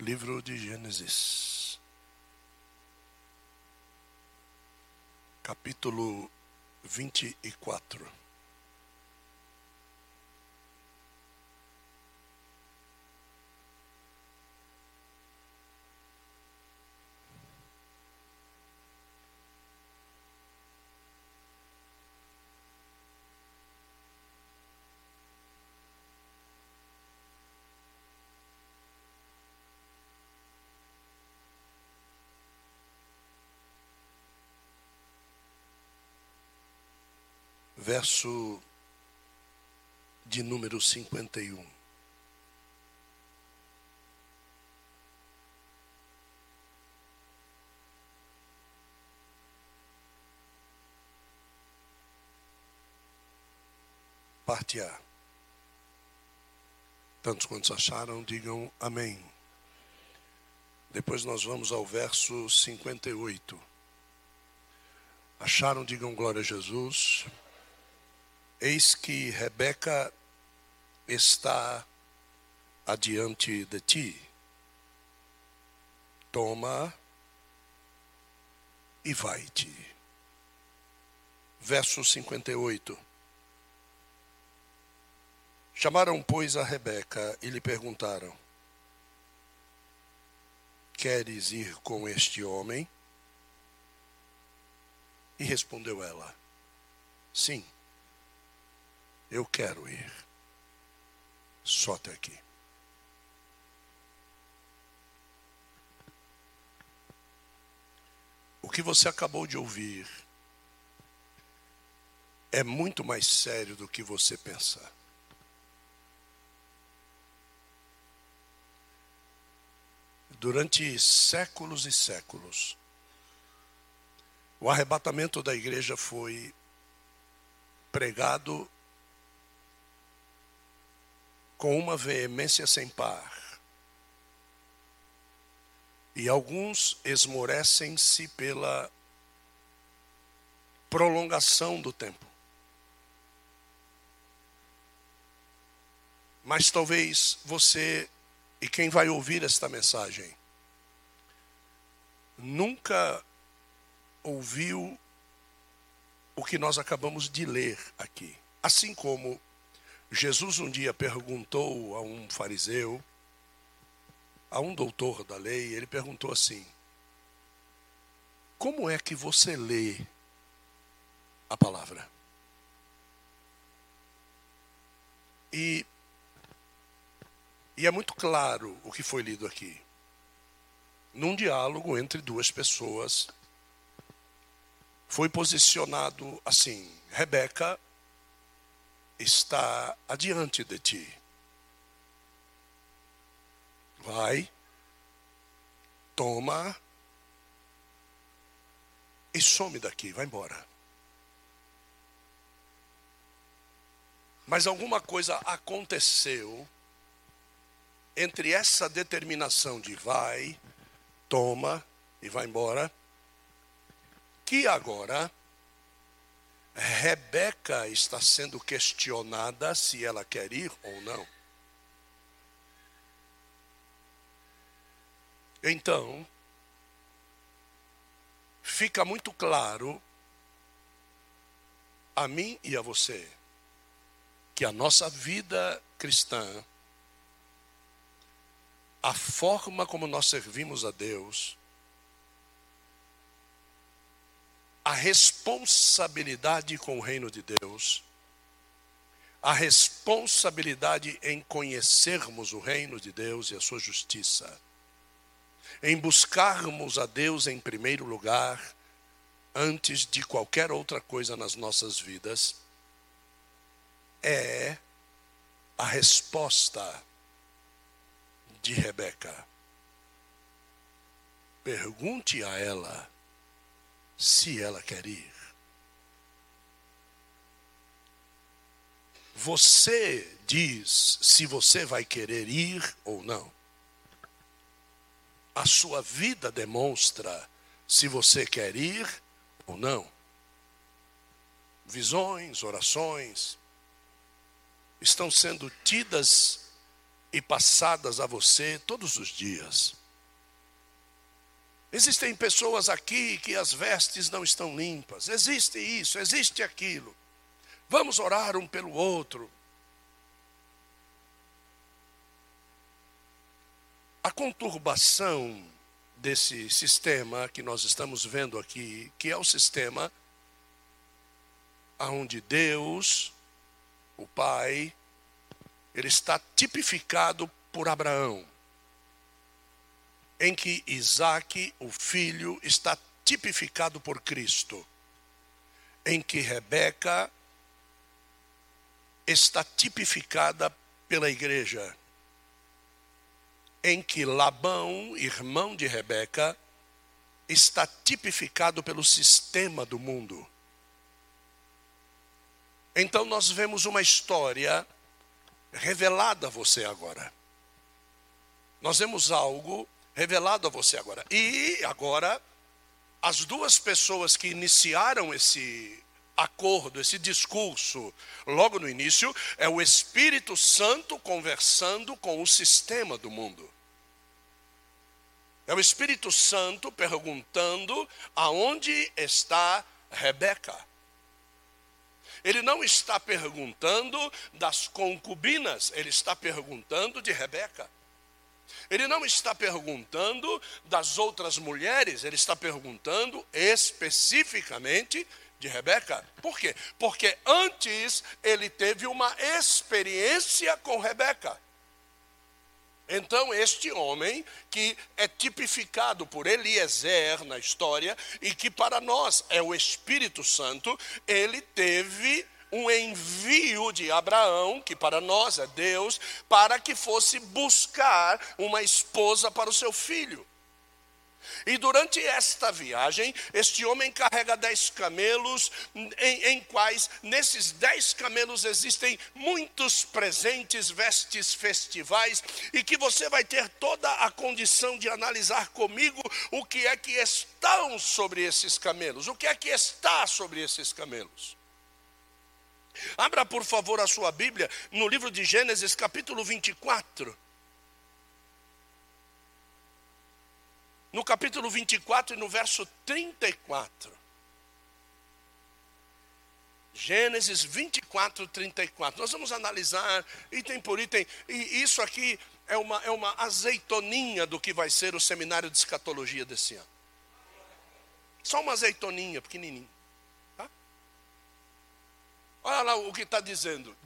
livro de Gênesis, capítulo 24. Verso de número 51. Parte A. Tantos quantos acharam, digam amém. Depois nós vamos ao verso 58. Acharam, digam glória a Jesus. Eis que Rebeca está adiante de ti. Toma e vai-te. Verso 58. Chamaram, pois, a Rebeca e lhe perguntaram: Queres ir com este homem? E respondeu ela: Sim. Eu quero ir. Só até aqui. O que você acabou de ouvir é muito mais sério do que você pensa. Durante séculos e séculos, o arrebatamento da igreja foi pregado com uma veemência sem par. E alguns esmorecem-se pela prolongação do tempo. Mas talvez você e quem vai ouvir esta mensagem nunca ouviu o que nós acabamos de ler aqui. Assim como Jesus um dia perguntou a um fariseu, a um doutor da lei, ele perguntou assim: Como é que você lê a palavra? E, e é muito claro o que foi lido aqui. Num diálogo entre duas pessoas, foi posicionado assim: Rebeca está adiante de ti. Vai, toma e some daqui, vai embora. Mas alguma coisa aconteceu entre essa determinação de vai, toma e vai embora, que agora Rebeca está sendo questionada se ela quer ir ou não. Então, fica muito claro a mim e a você que a nossa vida cristã, a forma como nós servimos a Deus, a responsabilidade com o reino de Deus, a responsabilidade em conhecermos o reino de Deus e a sua justiça, em buscarmos a Deus em primeiro lugar, antes de qualquer outra coisa nas nossas vidas, é a resposta de Rebeca. Pergunte a ela se ela quer ir. Você diz se você vai querer ir ou não. A sua vida demonstra se você quer ir ou não. Visões, orações estão sendo tidas e passadas a você todos os dias. Existem pessoas aqui que as vestes não estão limpas, existe isso, existe aquilo. Vamos orar um pelo outro. A conturbação desse sistema que nós estamos vendo aqui, que é o sistema aonde Deus, o Pai, ele está tipificado por Abraão, em que Isaac, o filho, está tipificado por Cristo, em que Rebeca está tipificada pela igreja, em que Labão, irmão de Rebeca, está tipificado pelo sistema do mundo. Então nós vemos uma história revelada a você agora. Nós vemos algo revelado a você agora. E agora, as duas pessoas que iniciaram esse acordo, esse discurso, logo no início, é o Espírito Santo conversando com o sistema do mundo. É o Espírito Santo perguntando aonde está Rebeca. Ele não está perguntando das concubinas, ele está perguntando de Rebeca. Ele não está perguntando das outras mulheres, ele está perguntando especificamente de Rebeca. Por quê? Porque antes ele teve uma experiência com Rebeca. Então, este homem, que é tipificado por Eliezer na história, e que para nós é o Espírito Santo, ele teve um envio de Abraão, que para nós é Deus, para que fosse buscar uma esposa para o seu filho. E durante esta viagem, este homem carrega dez camelos, em, em, quais, nesses dez camelos, existem muitos presentes, vestes festivais, e que você vai ter toda a condição de analisar comigo o que é que estão sobre esses camelos, o que é que está sobre esses camelos. Abra, por favor, a sua Bíblia no livro de Gênesis, capítulo 24. no capítulo 24 e no verso 34. Gênesis 24, 34. Nós vamos analisar item por item, e isso aqui é uma, é uma azeitoninha do que vai ser o seminário de escatologia desse ano. Só uma azeitoninha, pequenininha. Olha lá o que está dizendo.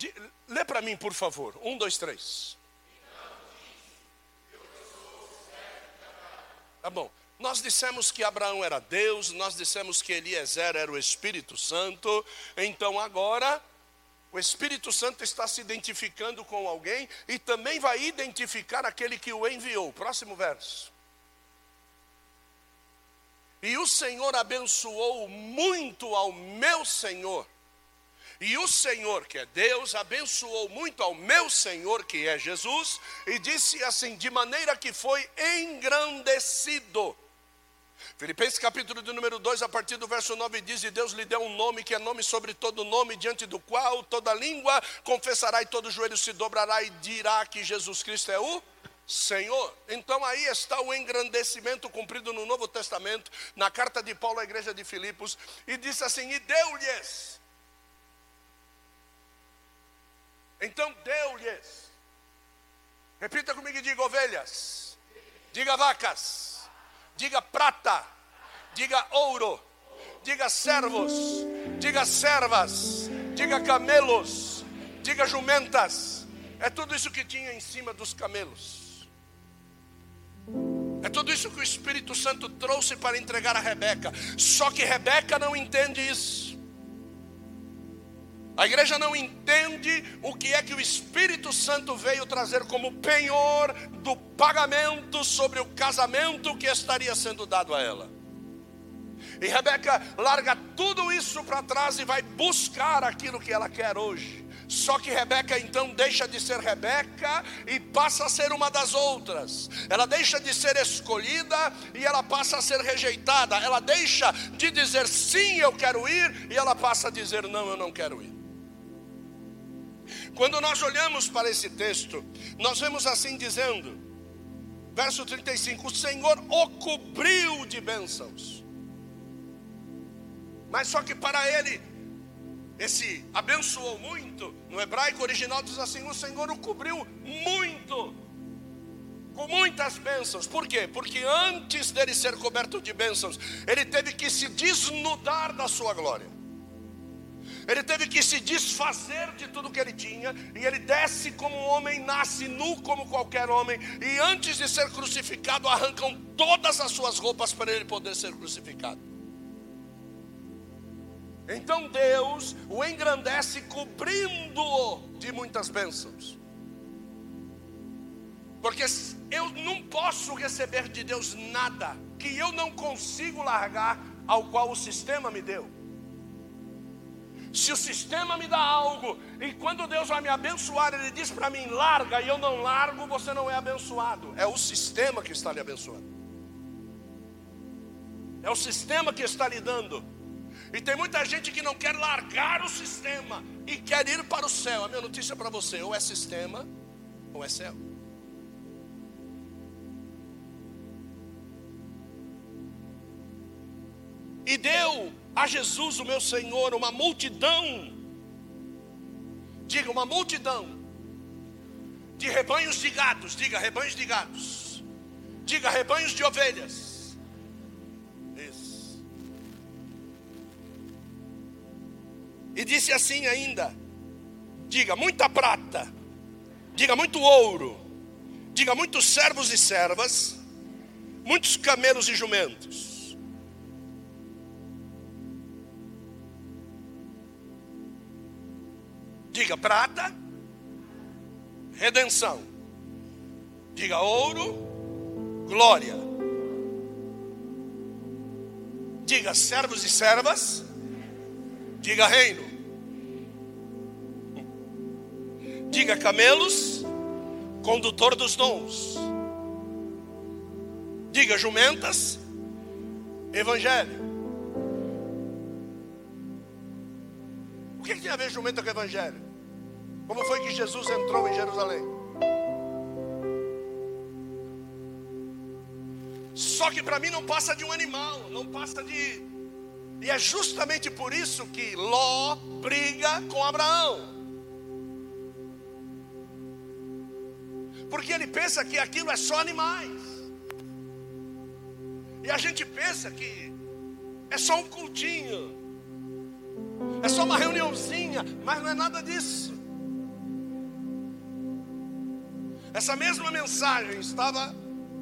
Lê para mim, por favor. Um, dois, três. Tá bom. Nós dissemos que Abraão era Deus, nós dissemos que Eliezer era o Espírito Santo, então agora o Espírito Santo está se identificando com alguém e também vai identificar aquele que o enviou. Próximo verso. E o Senhor abençoou muito ao meu Senhor. E o Senhor, que é Deus, abençoou muito ao meu Senhor, que é Jesus, e disse assim: de maneira que foi engrandecido. Filipenses capítulo de número 2, a partir do verso 9, diz: E Deus lhe deu um nome que é nome sobre todo nome, diante do qual toda língua confessará e todo joelho se dobrará e dirá que Jesus Cristo é o Senhor. Então aí está o engrandecimento cumprido no Novo Testamento, na carta de Paulo à igreja de Filipos, e disse assim: E deu-lhes Então deu-lhes. Repita comigo e diga ovelhas. Diga vacas. Diga prata. Diga ouro. Diga servos. Diga servas. Diga camelos. Diga jumentas. É tudo isso que tinha em cima dos camelos. É tudo isso que o Espírito Santo trouxe para entregar a Rebeca. Só que Rebeca não entende isso. A igreja não entende o que é que o Espírito Santo veio trazer como penhor do pagamento sobre o casamento que estaria sendo dado a ela. E Rebeca larga tudo isso para trás e vai buscar aquilo que ela quer hoje. Só que Rebeca então deixa de ser Rebeca e passa a ser uma das outras. Ela deixa de ser escolhida e ela passa a ser rejeitada. Ela deixa de dizer sim, eu quero ir, e ela passa a dizer não, eu não quero ir. Quando nós olhamos para esse texto, nós vemos assim dizendo, verso 35: O Senhor o cobriu de bênçãos. Mas só que para ele, esse abençoou muito, no hebraico original diz assim: O Senhor o cobriu muito com muitas bênçãos. Por quê? Porque antes dele ser coberto de bênçãos, ele teve que se desnudar da sua glória. Ele teve que se desfazer de tudo que ele tinha, e ele desce como um homem, nasce nu como qualquer homem, e antes de ser crucificado, arrancam todas as suas roupas para ele poder ser crucificado. Então Deus o engrandece cobrindo-o de muitas bênçãos. Porque eu não posso receber de Deus nada que eu não consigo largar ao qual o sistema me deu. Se o sistema me dá algo e quando Deus vai me abençoar, Ele diz para mim: larga, e eu não largo, você não é abençoado. É o sistema que está lhe abençoando, é o sistema que está lhe dando. E tem muita gente que não quer largar o sistema e quer ir para o céu. A minha notícia para você: ou é sistema ou é céu. e deu a Jesus, o meu Senhor, uma multidão, diga uma multidão, de rebanhos de gados, diga rebanhos de gados, diga rebanhos de ovelhas. Isso. E disse assim ainda: diga muita prata, diga muito ouro, diga muitos servos e servas, muitos camelos e jumentos Diga prata, redenção. Diga ouro, glória. Diga servos e servas. Diga reino. Diga camelos, condutor dos dons. Diga jumentas, evangelho. O que, que tem a ver jumenta com evangelho? Como foi que Jesus entrou em Jerusalém? Só que para mim não passa de um animal, não passa de. E é justamente por isso que Ló briga com Abraão. Porque ele pensa que aquilo é só animais. E a gente pensa que é só um cultinho, é só uma reuniãozinha, mas não é nada disso. Essa mesma mensagem estava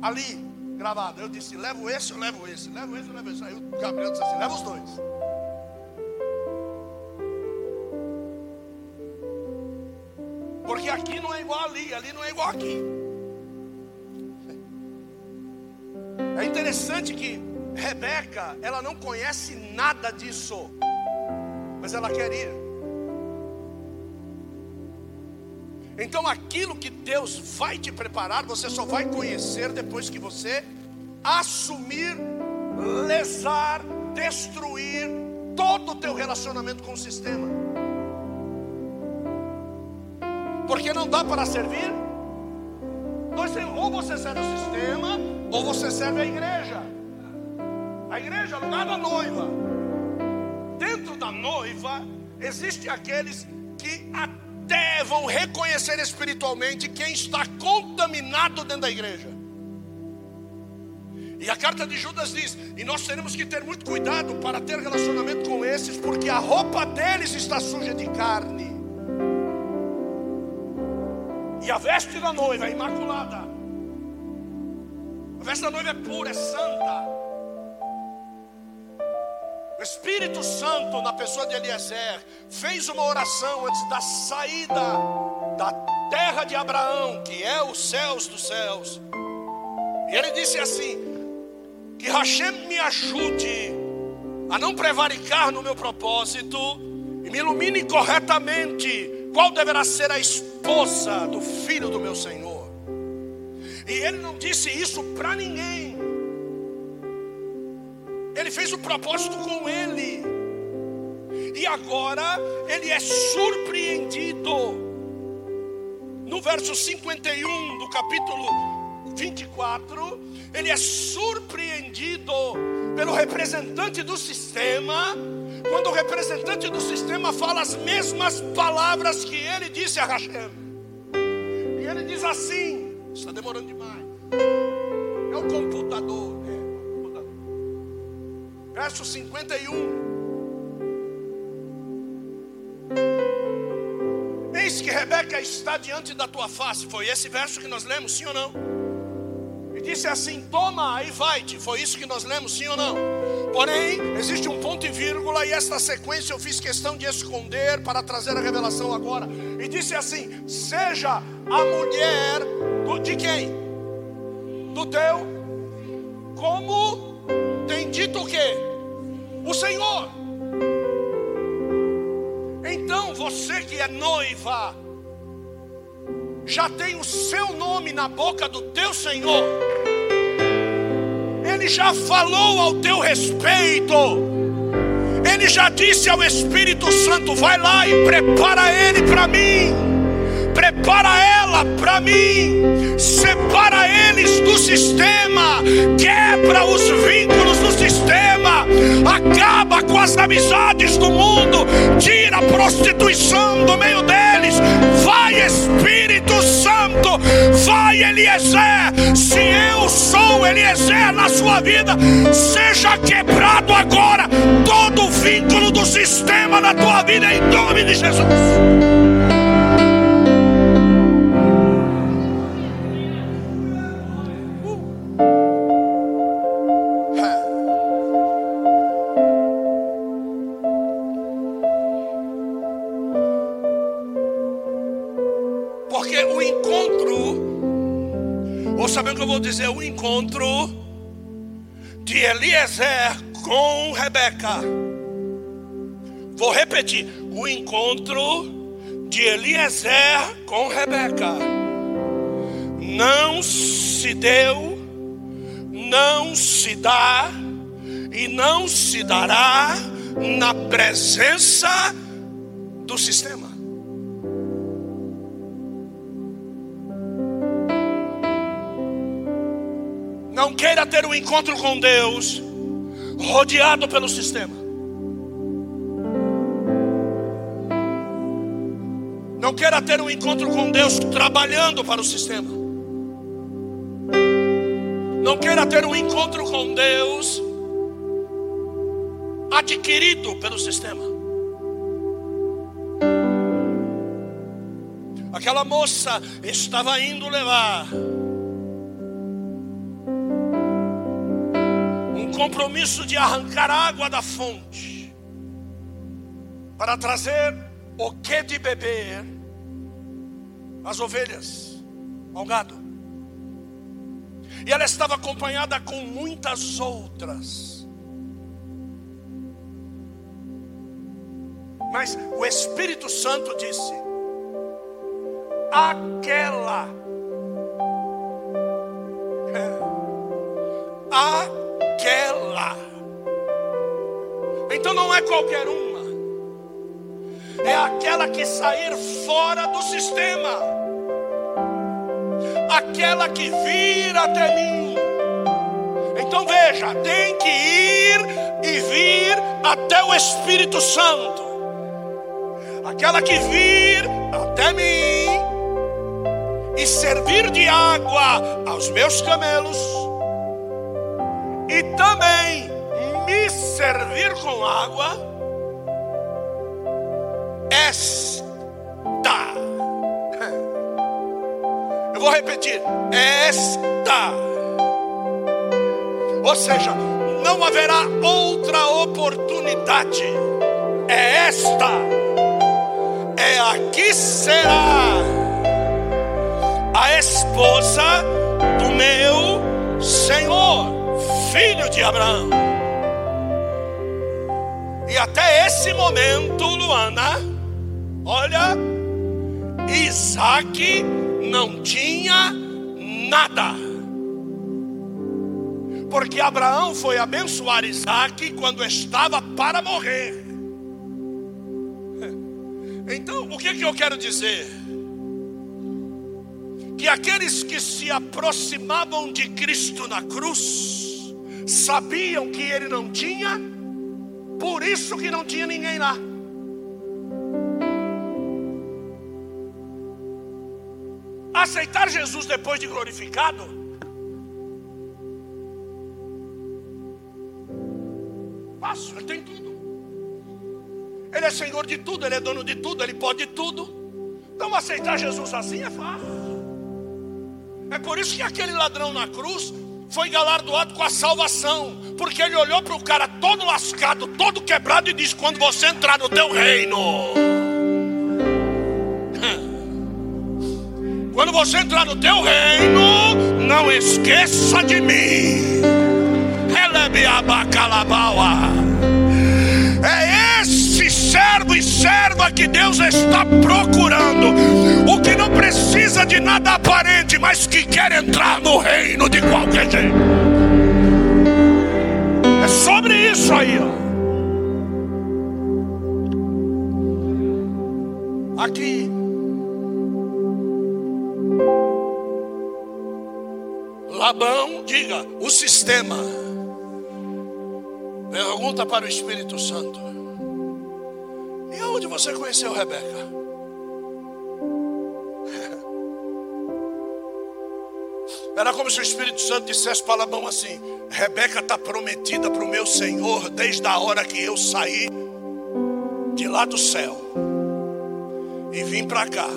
ali gravada. Eu disse: levo esse, eu levo esse, levo esse, eu levo esse. Aí o Gabriel disse assim: leva os dois. Porque aqui não é igual ali, ali não é igual aqui. É interessante que Rebeca, ela não conhece nada disso, mas ela quer ir. Então aquilo que Deus vai te preparar, você só vai conhecer depois que você assumir, lesar, destruir todo o teu relacionamento com o sistema. Porque não dá para servir. Ou você serve o sistema, ou você serve a igreja. A igreja o lugar da noiva. Dentro da noiva, existem aqueles que até vão reconhecer espiritualmente quem está contaminado dentro da igreja. E a carta de Judas diz: e nós teremos que ter muito cuidado para ter relacionamento com esses, porque a roupa deles está suja de carne. E a veste da noiva é imaculada. A veste da noiva é pura, é santa. O Espírito Santo, na pessoa de Eliezer, fez uma oração antes da saída da terra de Abraão, que é os céus dos céus. E ele disse assim: Que Hashem me ajude a não prevaricar no meu propósito e me ilumine corretamente qual deverá ser a esposa do filho do meu Senhor. E ele não disse isso para ninguém. Ele fez o propósito com ele. E agora ele é surpreendido no verso 51 do capítulo 24, ele é surpreendido pelo representante do sistema, quando o representante do sistema fala as mesmas palavras que ele disse a Hashem. E ele diz assim: está demorando demais. É o computador. Verso 51. Eis que Rebeca está diante da tua face. Foi esse verso que nós lemos, sim ou não? E disse assim: Toma e vai-te. Foi isso que nós lemos, sim ou não? Porém, existe um ponto e vírgula, e esta sequência eu fiz questão de esconder para trazer a revelação agora. E disse assim: Seja a mulher do, de quem? Do teu, como tem dito o quê? O Senhor. Então você que é noiva, já tem o seu nome na boca do teu Senhor, Ele já falou ao teu respeito, Ele já disse ao Espírito Santo: vai lá e prepara Ele para mim. Prepara ela para mim, separa eles do sistema, quebra os vínculos sistema, acaba com as amizades do mundo, tira a prostituição do meio deles. Vai, Espírito Santo, vai, Eliezer. Se eu sou Eliezer na sua vida, seja quebrado agora todo o vínculo do sistema na tua vida, em nome de Jesus. Encontro de Eliezer com Rebeca. Vou repetir: o encontro de Eliezer com Rebeca não se deu, não se dá e não se dará na presença do sistema. Não queira ter um encontro com Deus rodeado pelo sistema. Não queira ter um encontro com Deus trabalhando para o sistema. Não queira ter um encontro com Deus adquirido pelo sistema. Aquela moça estava indo levar compromisso de arrancar água da fonte para trazer o que de beber às ovelhas, ao gado. E ela estava acompanhada com muitas outras. Mas o Espírito Santo disse: aquela, aquela aquela. Então não é qualquer uma, é aquela que sair fora do sistema, aquela que vir até mim. Então veja, tem que ir e vir até o Espírito Santo, aquela que vir até mim e servir de água aos meus camelos com água, esta. Eu vou repetir: esta. Ou seja, não haverá outra oportunidade. É esta. É aqui será a esposa do meu Senhor filho de Abraão. E até esse momento, Luana, olha, Isaac não tinha nada. Porque Abraão foi abençoar Isaac quando estava para morrer. Então, o que, que eu quero dizer? que aqueles que se aproximavam de Cristo na cruz sabiam que ele não tinha, por isso que não tinha ninguém lá. Aceitar Jesus depois de glorificado fácil, ele tem tudo. Ele é senhor de tudo, ele é dono de tudo, ele pode tudo. Então aceitar Jesus assim é fácil. É por isso que aquele ladrão na cruz foi galardoado com a salvação, porque ele olhou para o cara todo lascado, todo quebrado e disse: Quando você entrar no teu reino, quando você entrar no teu reino, não esqueça de mim. Elebe abacalabaua servo e serva que Deus está procurando, o que não precisa de nada aparente, mas que quer entrar no reino de qualquer jeito. É sobre isso aí, ó. Aqui. Labão, diga, o sistema. Pergunta para o Espírito Santo. E aonde você conheceu Rebeca? Era como se o Espírito Santo dissesse para Labão assim: Rebeca está prometida para o meu Senhor desde a hora que eu saí de lá do céu e vim para cá.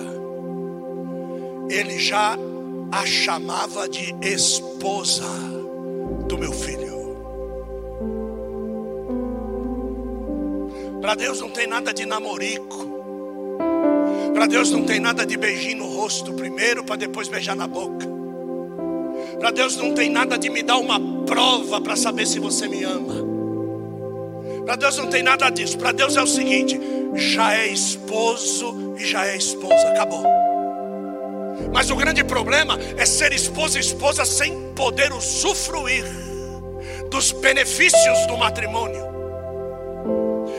Ele já a chamava de esposa do meu filho. Para Deus não tem nada de namorico. Para Deus não tem nada de beijinho no rosto primeiro para depois beijar na boca. Para Deus não tem nada de me dar uma prova para saber se você me ama. Para Deus não tem nada disso. Para Deus é o seguinte: já é esposo e já é esposa. Acabou. Mas o grande problema é ser esposo e esposa sem poder usufruir dos benefícios do matrimônio.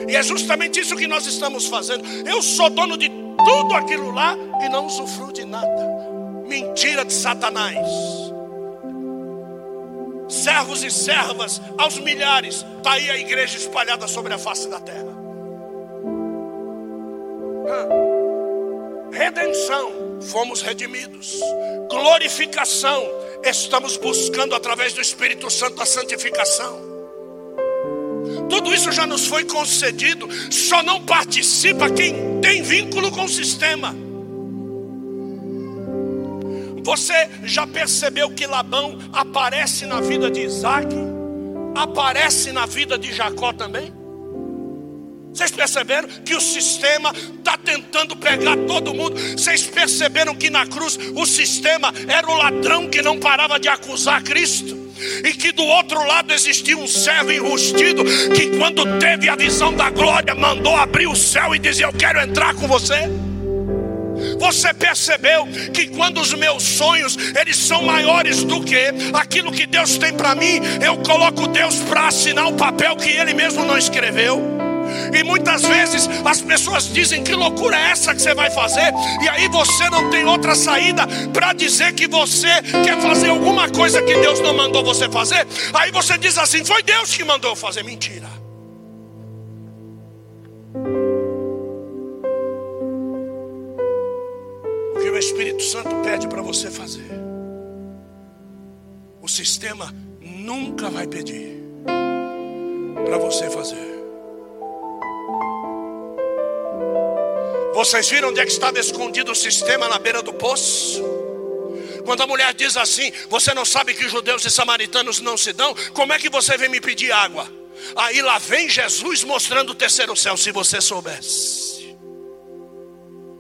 E é justamente isso que nós estamos fazendo. Eu sou dono de tudo aquilo lá e não usufruo de nada. Mentira de Satanás. Servos e servas aos milhares. Está aí a igreja espalhada sobre a face da terra. Redenção, fomos redimidos. Glorificação, estamos buscando através do Espírito Santo a santificação. Tudo isso já nos foi concedido, só não participa quem tem vínculo com o sistema. Você já percebeu que Labão aparece na vida de Isaac? Aparece na vida de Jacó também? Vocês perceberam que o sistema está tentando pegar todo mundo? Vocês perceberam que na cruz o sistema era o ladrão que não parava de acusar Cristo? e que do outro lado existia um servo enrustido que, quando teve a visão da glória, mandou abrir o céu e dizia: Eu quero entrar com você. Você percebeu que quando os meus sonhos eles são maiores do que aquilo que Deus tem para mim, eu coloco Deus para assinar o papel que Ele mesmo não escreveu. E muitas vezes as pessoas dizem: Que loucura é essa que você vai fazer? E aí você não tem outra saída para dizer que você quer fazer alguma coisa que Deus não mandou você fazer. Aí você diz assim: Foi Deus que mandou eu fazer. Mentira. O que o Espírito Santo pede para você fazer, o sistema nunca vai pedir para você fazer. Vocês viram onde é que estava escondido o sistema na beira do poço? Quando a mulher diz assim: Você não sabe que judeus e samaritanos não se dão? Como é que você vem me pedir água? Aí lá vem Jesus mostrando o terceiro céu, se você soubesse.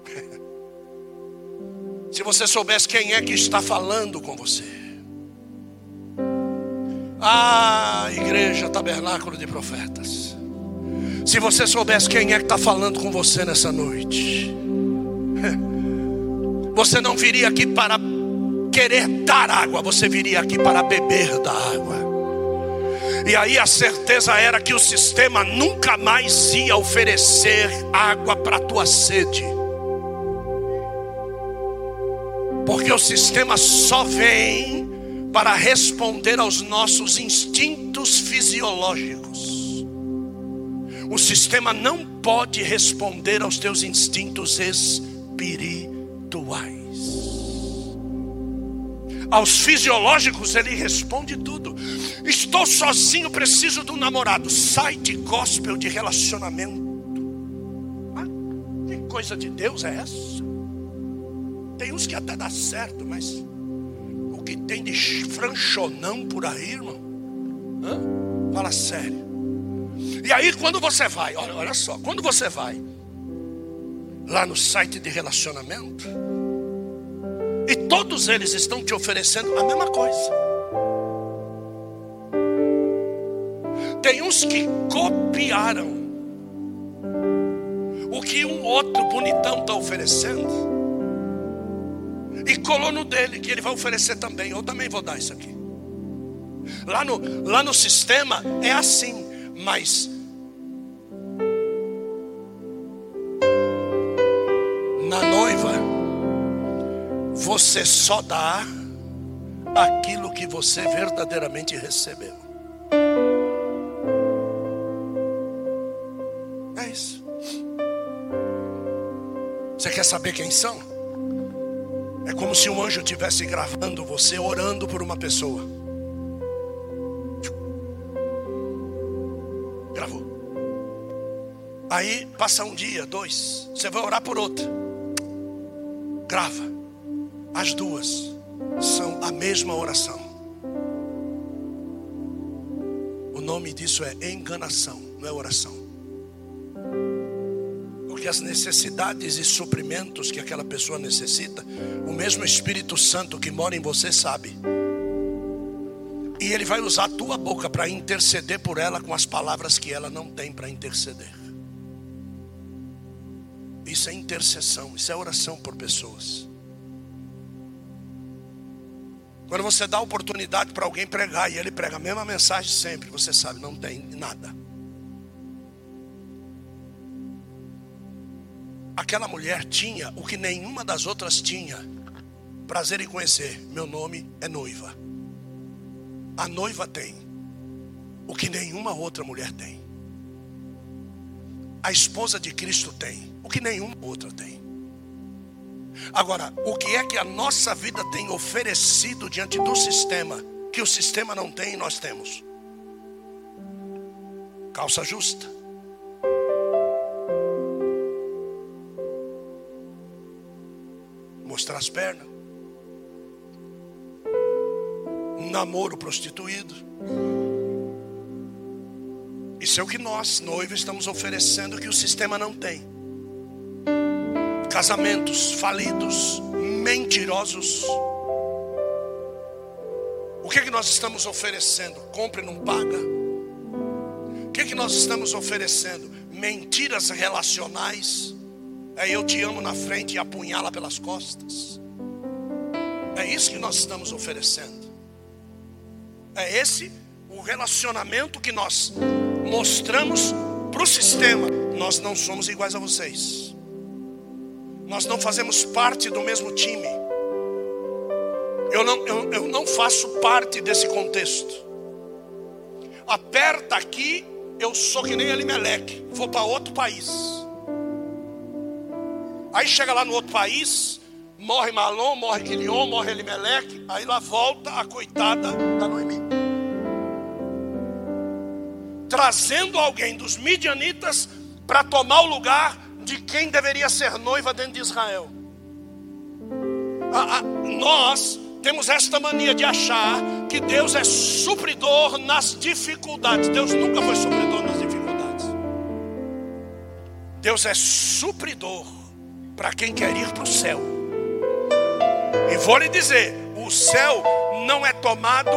se você soubesse quem é que está falando com você. Ah, igreja, tabernáculo de profetas. Se você soubesse quem é que está falando com você nessa noite, você não viria aqui para querer dar água, você viria aqui para beber da água. E aí a certeza era que o sistema nunca mais ia oferecer água para a tua sede. Porque o sistema só vem para responder aos nossos instintos fisiológicos. O sistema não pode responder aos teus instintos espirituais. Aos fisiológicos ele responde tudo. Estou sozinho, preciso de um namorado. Site gospel de relacionamento. Ah, que coisa de Deus é essa? Tem uns que até dá certo, mas o que tem de franchonão por aí, irmão? Hã? Fala sério. E aí quando você vai, olha, olha só, quando você vai lá no site de relacionamento, e todos eles estão te oferecendo a mesma coisa. Tem uns que copiaram o que um outro bonitão está oferecendo e colou no dele, que ele vai oferecer também. Eu também vou dar isso aqui. Lá no, lá no sistema é assim, mas você só dá aquilo que você verdadeiramente recebeu. É isso. Você quer saber quem são? É como se um anjo estivesse gravando você orando por uma pessoa. Gravou. Aí passa um dia, dois, você vai orar por outra. Grava. As duas são a mesma oração. O nome disso é enganação, não é oração. Porque as necessidades e suprimentos que aquela pessoa necessita, o mesmo Espírito Santo que mora em você sabe. E ele vai usar a tua boca para interceder por ela com as palavras que ela não tem para interceder. Isso é intercessão, isso é oração por pessoas. Quando você dá oportunidade para alguém pregar e ele prega a mesma mensagem sempre, você sabe, não tem nada. Aquela mulher tinha o que nenhuma das outras tinha. Prazer em conhecer, meu nome é noiva. A noiva tem o que nenhuma outra mulher tem. A esposa de Cristo tem o que nenhuma outra tem. Agora, o que é que a nossa vida tem oferecido diante do sistema que o sistema não tem e nós temos? Calça justa. Mostrar as pernas. Namoro prostituído. Isso é o que nós, noivos, estamos oferecendo que o sistema não tem casamentos falidos, mentirosos. O que, é que nós estamos oferecendo? Compre não paga. O que, é que nós estamos oferecendo? Mentiras relacionais. É eu te amo na frente e apunhala pelas costas. É isso que nós estamos oferecendo. É esse o relacionamento que nós mostramos para o sistema. Nós não somos iguais a vocês. Nós não fazemos parte do mesmo time. Eu não, eu, eu não faço parte desse contexto. Aperta aqui, eu sou que nem Elimeleque, vou para outro país. Aí chega lá no outro país, morre Malom, morre Quilion, morre Elimeleque, aí lá volta a coitada da Noemi. Trazendo alguém dos midianitas para tomar o lugar de quem deveria ser noiva dentro de Israel. A, a, nós temos esta mania de achar que Deus é supridor nas dificuldades. Deus nunca foi supridor nas dificuldades. Deus é supridor para quem quer ir para o céu. E vou lhe dizer: o céu não é tomado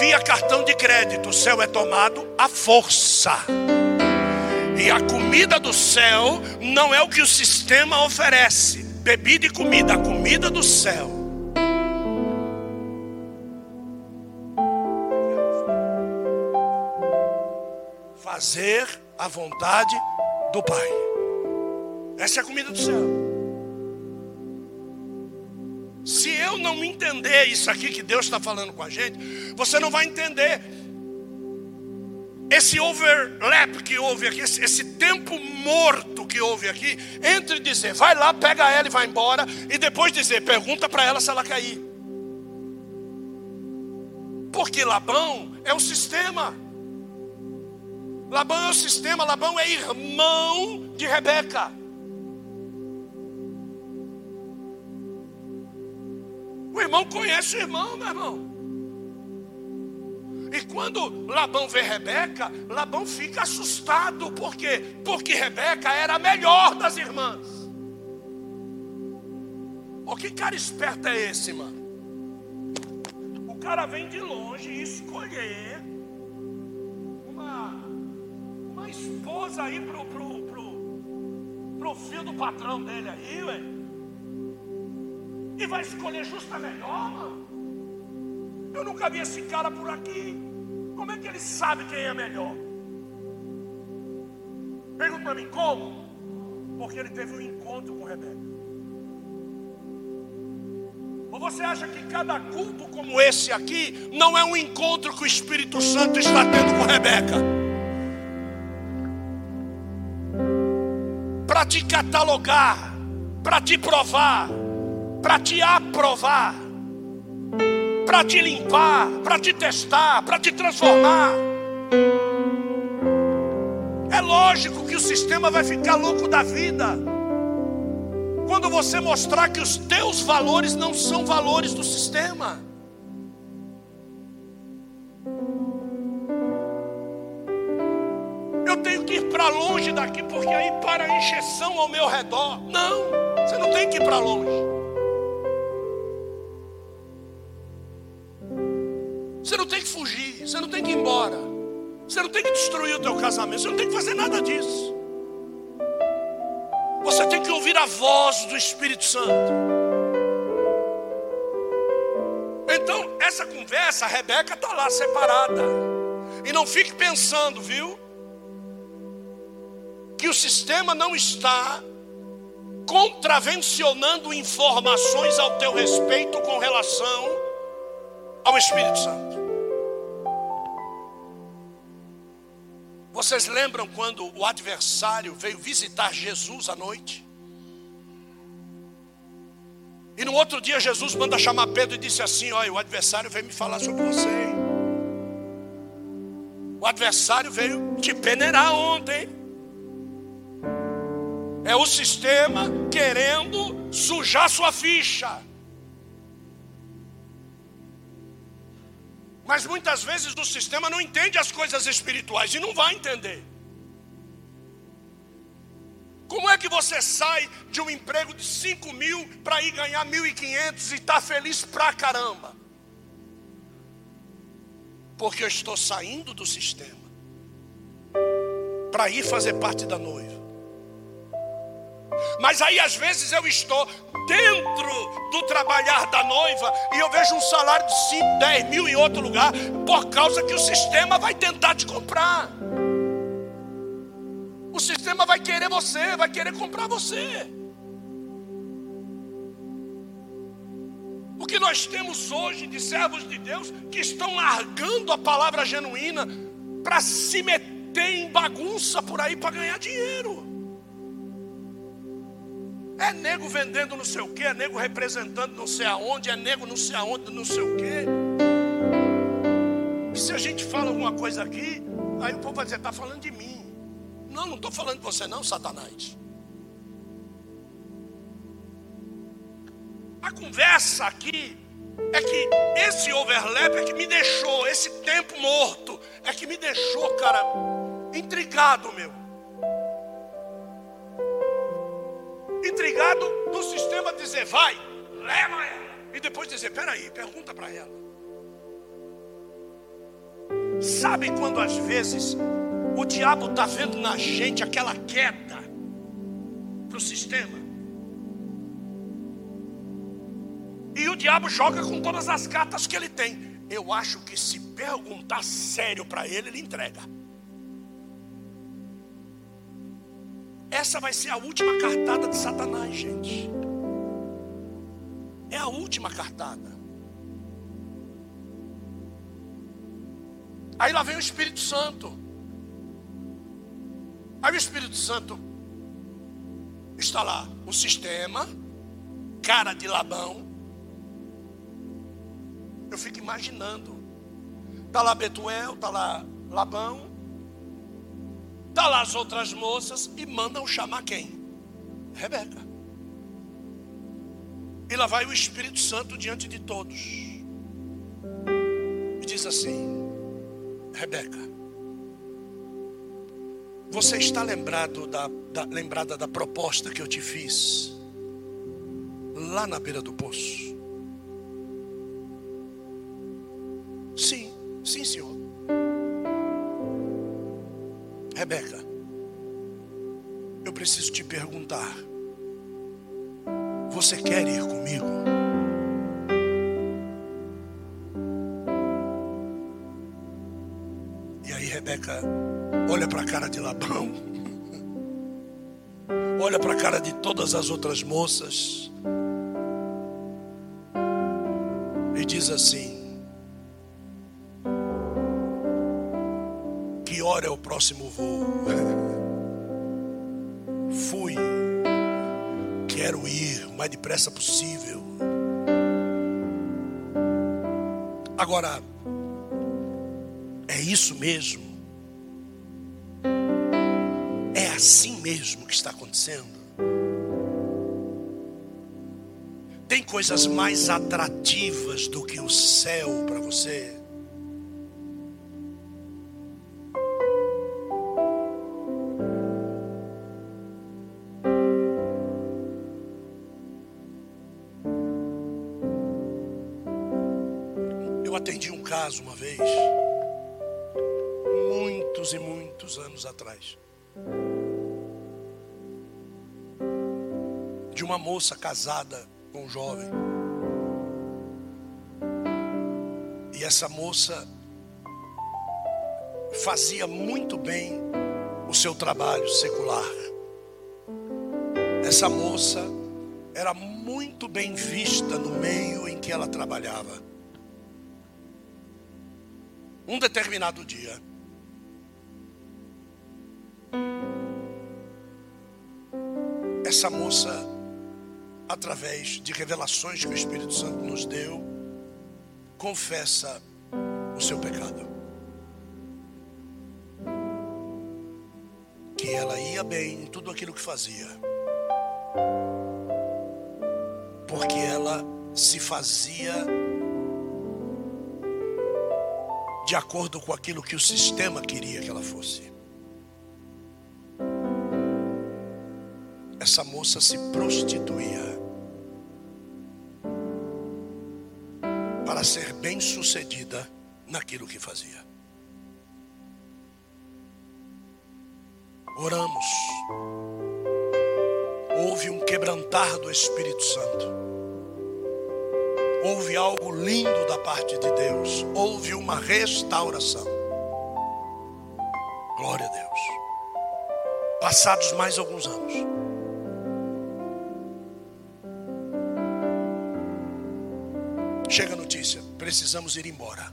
via cartão de crédito, o céu é tomado à força. E a comida do céu não é o que o sistema oferece. Bebida e comida, a comida do céu. Fazer a vontade do Pai. Essa é a comida do céu. Se entender isso aqui que Deus está falando com a gente, você não vai entender esse overlap que houve aqui, esse, tempo morto que houve aqui, entre dizer, vai lá, pega ela e vai embora, e depois dizer, pergunta para ela se ela quer ir. Porque Labão é o sistema. Labão é o sistema, Labão é irmão de Rebeca. O irmão conhece o irmão, meu irmão. E quando Labão vê Rebeca, Labão fica assustado. Por quê? Porque Rebeca era a melhor das irmãs. O que cara esperto é esse, mano? O cara vem de longe escolher uma, uma esposa aí pro, pro, pro, pro filho do patrão dele aí, ué. E vai escolher justa melhor, mano. Eu nunca vi esse cara por aqui. Como é que ele sabe quem é melhor? Pergunta para mim, como? Porque ele teve um encontro com Rebeca. Ou você acha que cada culto como esse aqui não é um encontro que o Espírito Santo está tendo com Rebeca? Para te catalogar, para te provar, para te aprovar para te limpar, para te testar, para te transformar. É lógico que o sistema vai ficar louco da vida. Quando você mostrar que os teus valores não são valores do sistema. Eu tenho que ir para longe daqui porque aí para a encheção ao meu redor. Não, você não tem que ir para longe. Você não tem que fugir, você não tem que ir embora. Você não tem que destruir o teu casamento, você não tem que fazer nada disso. Você tem que ouvir a voz do Espírito Santo. Então, essa conversa, a Rebeca está lá separada. E não fique pensando, viu? Que o sistema não está contravencionando informações ao teu respeito com relação ao Espírito Santo. Vocês lembram quando o adversário veio visitar Jesus à noite? E no outro dia Jesus manda chamar Pedro e disse assim: Olha, o adversário veio me falar sobre você. O adversário veio te peneirar ontem. É o sistema querendo sujar sua ficha. Mas muitas vezes o sistema não entende as coisas espirituais e não vai entender. Como é que você sai de um emprego de 5 mil para ir ganhar 1.500 e está feliz pra caramba? Porque eu estou saindo do sistema para ir fazer parte da noiva. Mas aí às vezes eu estou dentro do trabalhar da noiva e eu vejo um salário de 5, 10 mil em outro lugar, por causa que o sistema vai tentar te comprar. O sistema vai querer você, vai querer comprar você. O que nós temos hoje de servos de Deus que estão largando a palavra genuína para se meter em bagunça por aí para ganhar dinheiro. É nego vendendo não sei o que, é nego representando não sei aonde, é nego não sei aonde, não sei o que. E se a gente fala alguma coisa aqui, aí o povo vai dizer, está falando de mim. Não, não estou falando de você não, Satanás. A conversa aqui é que esse overlap é que me deixou, esse tempo morto, é que me deixou, cara, intrigado, meu. Intrigado no sistema dizer, vai, leva ela. E depois dizer, peraí, pergunta para ela. Sabe quando às vezes o diabo está vendo na gente aquela queda para o sistema? E o diabo joga com todas as cartas que ele tem. Eu acho que se perguntar sério para ele, ele entrega. Essa vai ser a última cartada de Satanás, gente. É a última cartada. Aí lá vem o Espírito Santo. Aí o Espírito Santo está lá, o sistema, cara de Labão. Eu fico imaginando. Está lá Betuel, está lá Labão, está lá as outras moças e mandam chamar quem? Rebeca. E lá vai o Espírito Santo diante de todos. E diz assim: Rebeca, você está lembrado da, da, lembrada da proposta que eu te fiz lá na beira do poço? Sim, sim, senhor. Preciso te perguntar: você quer ir comigo? Rebeca olha para a cara de Labão, olha para a cara de todas as outras moças e diz assim: Que hora é o próximo voo? mais depressa possível. Agora, é isso mesmo assim mesmo que está acontecendo? Tem coisas mais atrativas do que o céu para você? Caso uma vez, muitos e muitos anos atrás. de uma moça casada com um jovem. E essa moça fazia muito bem o seu trabalho secular. Essa moça era muito bem vista no meio em que ela trabalhava. Um determinado dia, essa moça através de revelações que o Espírito Santo nos deu, confessa o seu pecado. Que ela ia bem em tudo aquilo que fazia. Porque ela se fazia de acordo com aquilo que o sistema queria que ela fosse. Essa moça se prostituía para ser bem-sucedida naquilo que fazia. Oramos. Houve um quebrantar do Espírito Santo. Houve algo lindo da parte de Deus. Houve uma restauração. Glória a Deus. Passados mais alguns anos. Chega a notícia, precisamos ir embora.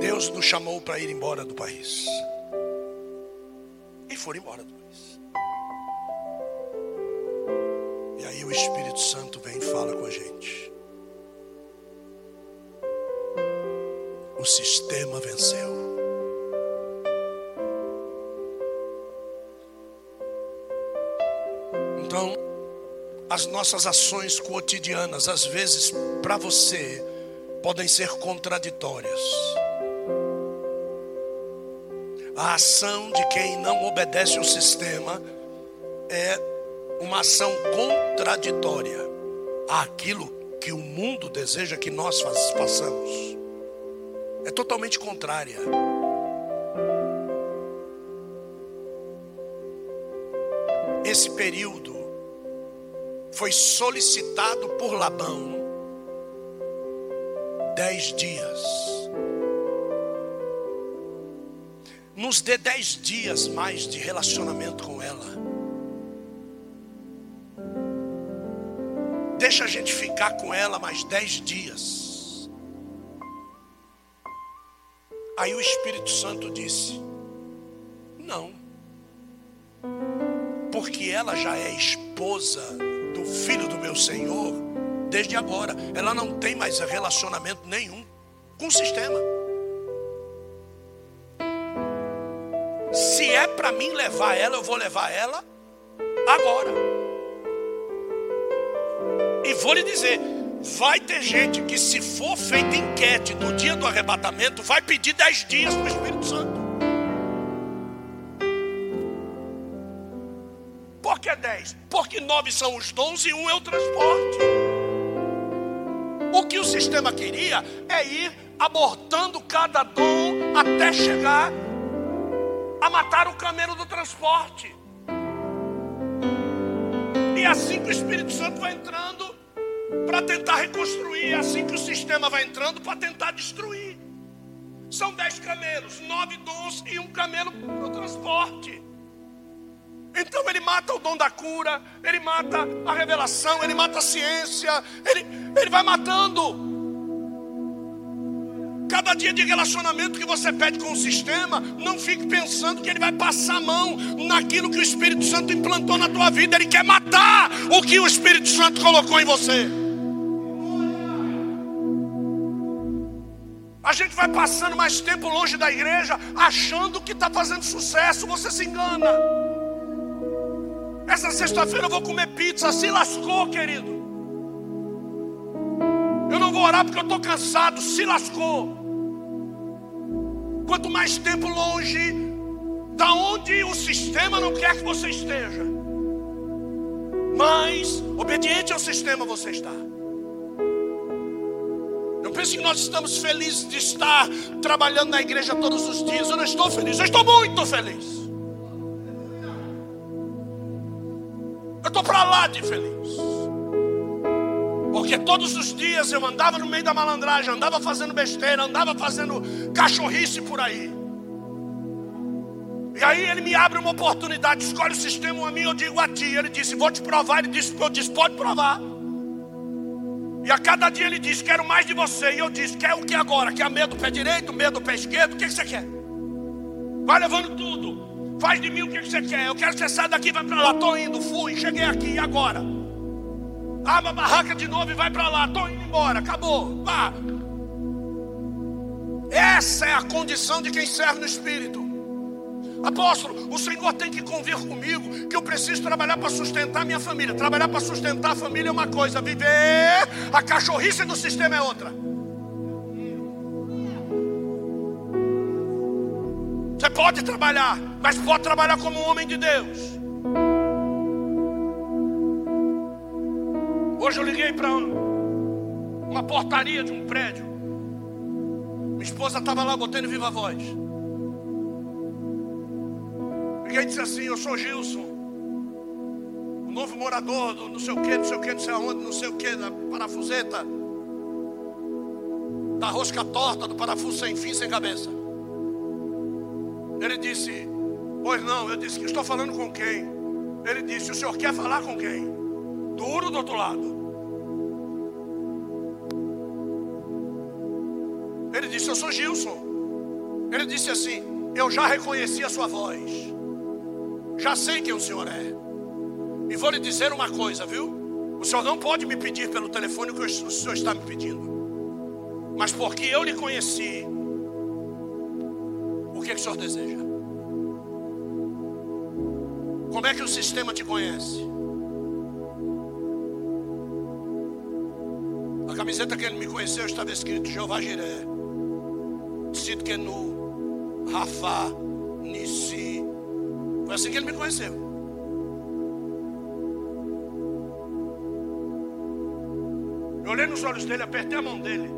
Deus nos chamou para ir embora do país. E foram embora do país. Espírito Santo vem e fala com a gente. O sistema venceu. Então, as nossas ações cotidianas, às vezes, para você, podem ser contraditórias. A ação de quem não obedece ao sistema é uma ação contraditória àquilo que o mundo deseja que nós façamos. É totalmente contrária. Esse período foi solicitado por Labão dez dias. Nos dê dez dias mais de relacionamento com ela. Deixa a gente ficar com ela mais dez dias. Aí o Espírito Santo disse: Não, porque ela já é esposa do filho do meu Senhor desde agora. Ela não tem mais relacionamento nenhum com o sistema. Se é para mim levar ela, eu vou levar ela agora. E vou lhe dizer: vai ter gente que, se for feita enquete no dia do arrebatamento, vai pedir dez dias para o Espírito Santo. Por que dez? Porque nove são os dons e um é o transporte. O que o sistema queria é ir abortando cada dom até chegar a matar o camelo do transporte. E é assim que o Espírito Santo vai entrando para tentar reconstruir, é assim que o sistema vai entrando para tentar destruir. São dez camelos, nove dons e um camelo para o transporte. Então ele mata o dom da cura, ele mata a revelação, ele mata a ciência, ele, ele vai matando. Cada dia de relacionamento que você pede com o sistema, não fique pensando que ele vai passar a mão naquilo que o Espírito Santo implantou na tua vida. Ele quer matar o que o Espírito Santo colocou em você. A gente vai passando mais tempo longe da igreja, achando que está fazendo sucesso, você se engana. Essa sexta-feira eu vou comer pizza, se lascou, querido. Eu não vou orar porque eu estou cansado, se lascou. Quanto mais tempo longe da onde o sistema não quer que você esteja, mais obediente ao sistema você está. Eu penso que nós estamos felizes de estar trabalhando na igreja todos os dias. Eu não estou feliz, eu estou muito feliz. Eu estou para lá de feliz. Porque todos os dias eu andava no meio da malandragem, andava fazendo besteira, andava fazendo cachorrice por aí. E aí ele me abre uma oportunidade, escolhe o sistema a mim, eu digo a ti. Ele disse, vou te provar. Ele disse, eu disse, pode provar. E a cada dia ele diz, quero mais de você. E eu disse, quer o que agora? Quer medo do pé direito, medo do pé esquerdo? O que, que você quer? Vai levando tudo. Faz de mim o que você quer. Eu quero que você saia daqui vai para lá. Estou indo, fui, cheguei aqui, e agora? Abre a barraca de novo e vai para lá. Estou indo embora, acabou. Vá. Essa é a condição de quem serve no Espírito. Apóstolo, o Senhor tem que convir comigo que eu preciso trabalhar para sustentar minha família. Trabalhar para sustentar a família é uma coisa, viver a cachorrice do sistema é outra. Você pode trabalhar, mas pode trabalhar como um homem de Deus. Hoje eu liguei para uma portaria de um prédio. Minha esposa estava lá botando viva voz. Liguei e disse assim: Eu sou Gilson, o novo morador do não sei o que, não sei o que, não sei aonde, não sei o que, da parafuseta, da rosca torta, do parafuso sem fim, sem cabeça. Ele disse: Pois não. Eu disse: Estou falando com quem? Ele disse: O senhor quer falar com quem? Duro do outro lado. Ele disse: Eu sou Gilson. Ele disse assim: Eu já reconheci a sua voz. Já sei quem o senhor é. E vou lhe dizer uma coisa, viu? O senhor não pode me pedir pelo telefone o que o senhor está me pedindo. Mas porque eu lhe conheci, o que, que o senhor deseja? Como é que o sistema te conhece? A camiseta que ele me conheceu estava escrito Jeová Jiré. no Rafa, Nissi. Foi assim que ele me conheceu. Eu olhei nos olhos dele, apertei a mão dele.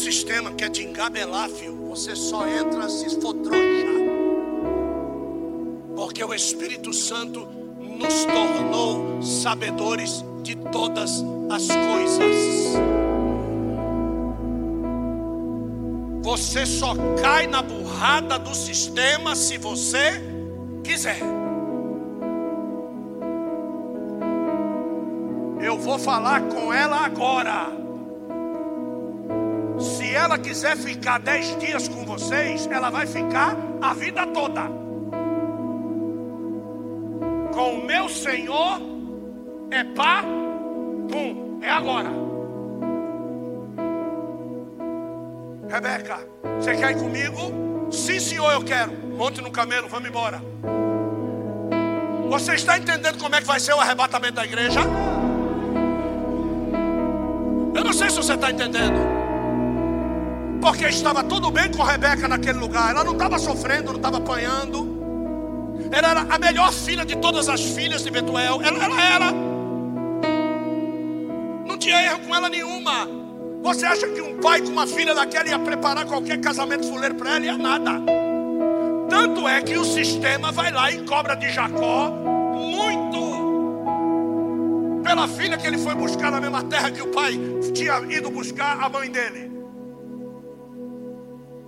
sistema quer te engabelar, filho, você só entra se for trouxa. Porque o Espírito Santo nos tornou sabedores de todas as coisas. Você só cai na burrada do sistema se você quiser. Eu vou falar com ela agora. Se ela quiser ficar dez dias com vocês, ela vai ficar a vida toda. Com o meu Senhor é pá, pum, é agora. Rebeca, você quer ir comigo? Sim, senhor, eu quero. Monte no camelo, vamos embora. Você está entendendo como é que vai ser o arrebatamento da igreja? Eu não sei se você está entendendo. Porque estava tudo bem com Rebeca naquele lugar. Ela não estava sofrendo, não estava apanhando. Ela era a melhor filha de todas as filhas de Betuel. Ela, ela era. Não tinha erro com ela nenhuma. Você acha que um pai com uma filha daquela ia preparar qualquer casamento fuleiro para ela? Ia nada. Tanto é que o sistema vai lá e cobra de Jacó muito pela filha que ele foi buscar na mesma terra que o pai tinha ido buscar a mãe dele.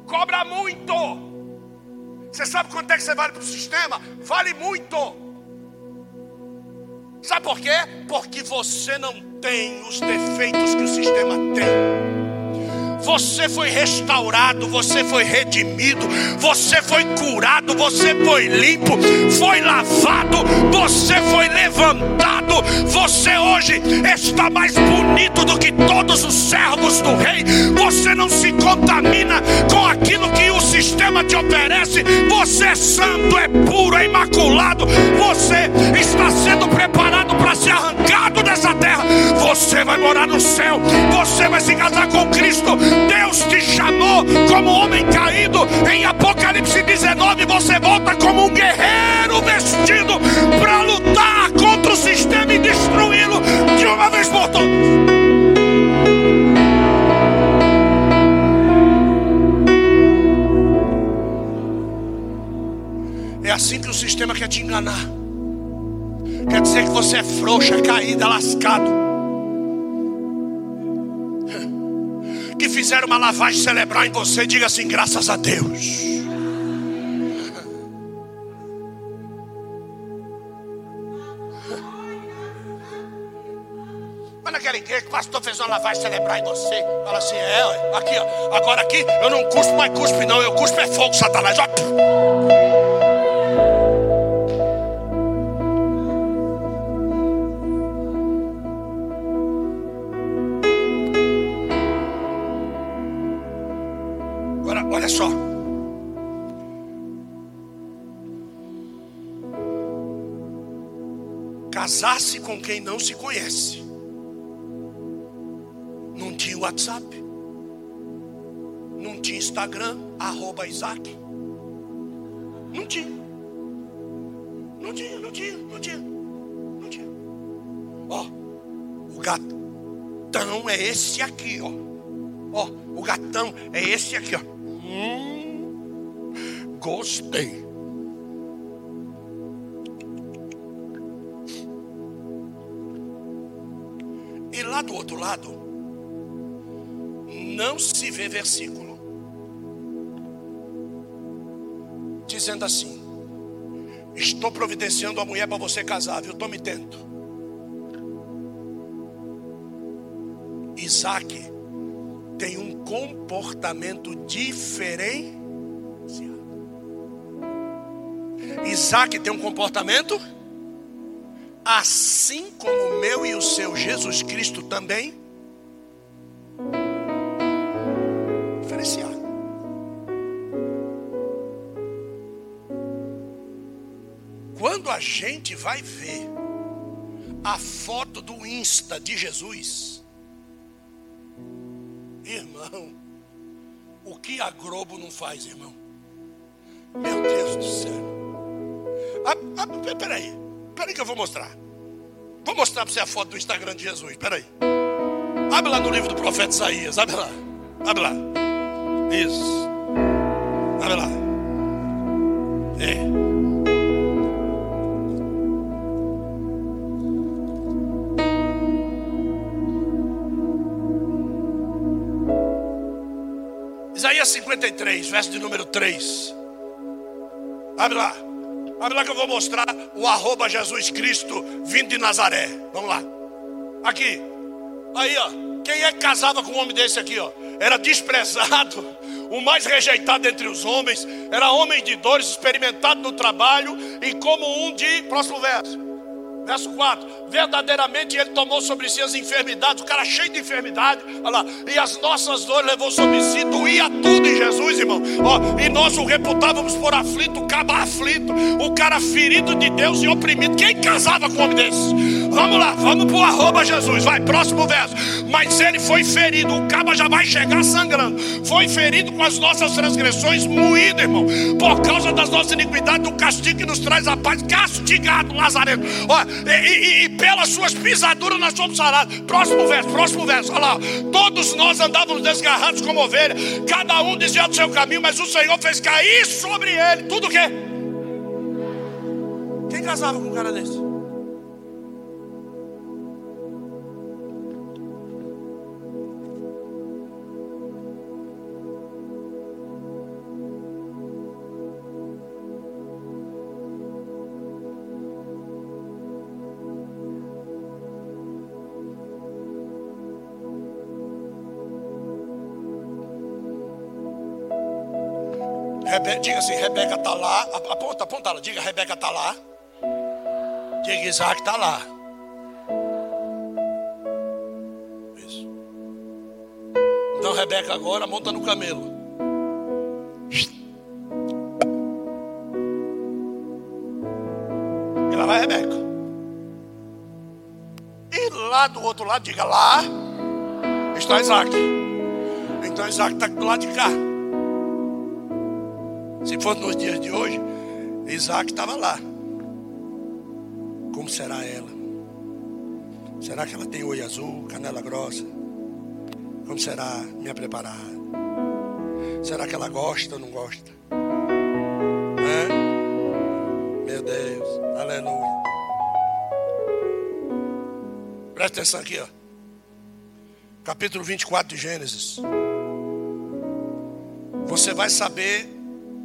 Cobra muito. Você sabe quanto é que você vale para o sistema? Vale muito. Sabe por quê? Porque você não tem os defeitos que o sistema tem. Você foi restaurado, você foi redimido, você foi curado, você foi limpo, foi lavado, você foi levantado. Você hoje está mais bonito do que todos os servos do rei. Você não se contamina com aquilo que o sistema te oferece. Você é santo, é puro, é imaculado. Você está sendo preparado para ser arrancado dessa terra. Você vai morar no céu. Você vai se casar com Cristo. Deus te chamou como homem caído. Em Apocalipse 19, você volta como um guerreiro vestido para lutar contra o sistema e destruí-lo de uma vez por todas. É assim que o sistema quer te enganar. Quer dizer que você é frouxa, caída, lascado. que fizeram uma lavagem cerebral em você, diga assim: graças a Deus. Mas naquela igreja que o pastor fez uma lavagem cerebral em você, fala assim: é, aqui, ó, agora aqui eu não cuspo mais cuspe, não, eu cuspo é fogo, Satanás. Ó. Casar-se com quem não se conhece. Não tinha WhatsApp. Não tinha Instagram, arroba Isaac. Não tinha. Não tinha, não tinha, não tinha. Não tinha. Ó, o gatão é esse aqui, ó. Ó, o gatão é esse aqui, ó. Hum, gostei. Do outro lado, não se vê versículo dizendo assim: Estou providenciando a mulher para você casar, viu? Tome tento. Isaac tem um comportamento diferente. Isaac tem um comportamento assim como o meu e o seu Jesus Cristo também, diferenciado. Quando a gente vai ver a foto do Insta de Jesus, irmão, o que a Globo não faz, irmão? Meu Deus do céu. Ah, ah, peraí. Peraí que eu vou mostrar. Vou mostrar para você a foto do Instagram de Jesus. Peraí. Abre lá no livro do profeta Isaías. Abre lá. Abre lá. Isso. Abre lá. É. Isaías 53, verso de número 3. Abre lá. Abre lá que eu vou mostrar o arroba Jesus Cristo vindo de Nazaré. Vamos lá. Aqui. Aí, ó. Quem é que casava com um homem desse aqui, ó? Era desprezado, o mais rejeitado entre os homens, era homem de dores, experimentado no trabalho e como um de. Próximo verso. Verso 4: Verdadeiramente ele tomou sobre si as enfermidades, o cara cheio de enfermidade, olha lá, e as nossas dores levou sobre si, doía tudo em Jesus, irmão. Ó, e nós o reputávamos por aflito, o cabo aflito, o cara ferido de Deus e oprimido. Quem casava com um homem desse? Vamos lá, vamos pro arroba Jesus, vai, próximo verso. Mas ele foi ferido, o cabo já vai chegar sangrando. Foi ferido com as nossas transgressões, moído, irmão, por causa das nossas iniquidades, do castigo que nos traz a paz, castigado, Lazareno. Ó, e, e, e pelas suas pisaduras nós somos sarados. Próximo verso, próximo verso, olha lá. Todos nós andávamos desgarrados como ovelha, cada um dizia do seu caminho, mas o Senhor fez cair sobre ele tudo o quê? Quem casava com um cara desse? Rebe, diga assim, Rebeca está lá. Aponta, aponta ela. Diga, Rebeca está lá. Diga, Isaac está lá. Isso. Então, Rebeca agora monta no camelo. E lá vai Rebeca. E lá do outro lado, diga lá, está Isaac. Então Isaac está do lado de cá. Se fosse nos dias de hoje, Isaac estava lá. Como será ela? Será que ela tem olho azul, canela grossa? Como será minha preparada? Será que ela gosta ou não gosta? Meu Deus, aleluia. Presta atenção aqui, ó. Capítulo 24 de Gênesis. Você vai saber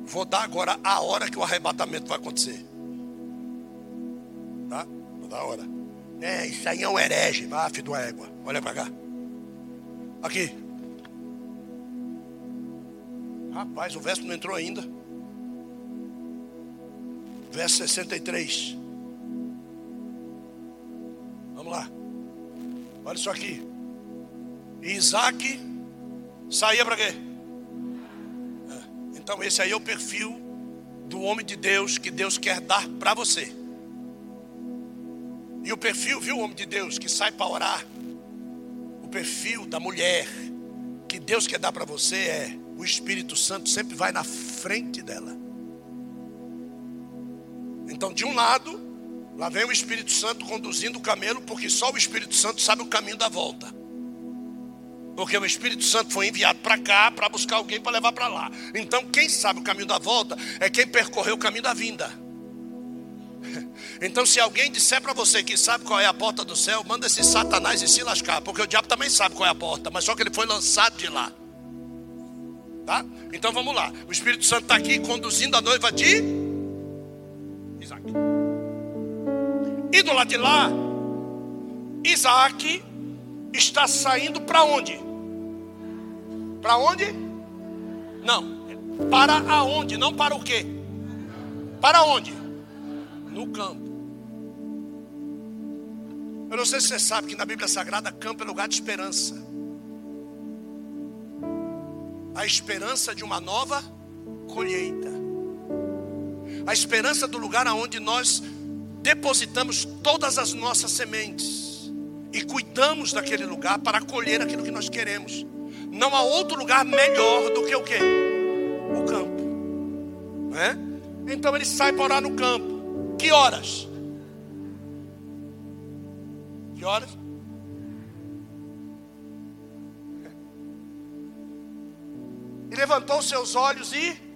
Vou dar agora a hora que o arrebatamento vai acontecer. Tá? Vou dar a hora. É, isso aí é um herege. Vá, filho de uma égua. Olha para cá. Aqui. Rapaz, o verso não entrou ainda. Verso 63. Vamos lá. Olha isso aqui. Isaac saía para quê? Então, esse aí é o perfil do homem de Deus que Deus quer dar para você. E o perfil, viu, homem de Deus que sai para orar. O perfil da mulher que Deus quer dar para você é o Espírito Santo sempre vai na frente dela. Então, de um lado, lá vem o Espírito Santo conduzindo o camelo, porque só o Espírito Santo sabe o caminho da volta. Porque o Espírito Santo foi enviado para cá para buscar alguém para levar para lá. Então, quem sabe o caminho da volta é quem percorreu o caminho da vinda. Então, se alguém disser para você que sabe qual é a porta do céu, manda esse Satanás e se lascar, porque o diabo também sabe qual é a porta, mas só que ele foi lançado de lá. Tá? Então vamos lá. O Espírito Santo está aqui conduzindo a noiva de Isaac. E do lado de lá, Isaac está saindo para onde? Para onde? Não. Para aonde? Não para o quê? Para onde? No campo. Eu não sei se você sabe que na Bíblia Sagrada campo é lugar de esperança. A esperança de uma nova colheita. A esperança do lugar aonde nós depositamos todas as nossas sementes e cuidamos daquele lugar para colher aquilo que nós queremos. Não há outro lugar melhor do que o que? O campo. Né? Então ele sai para orar no campo. Que horas? Que horas? E levantou seus olhos e.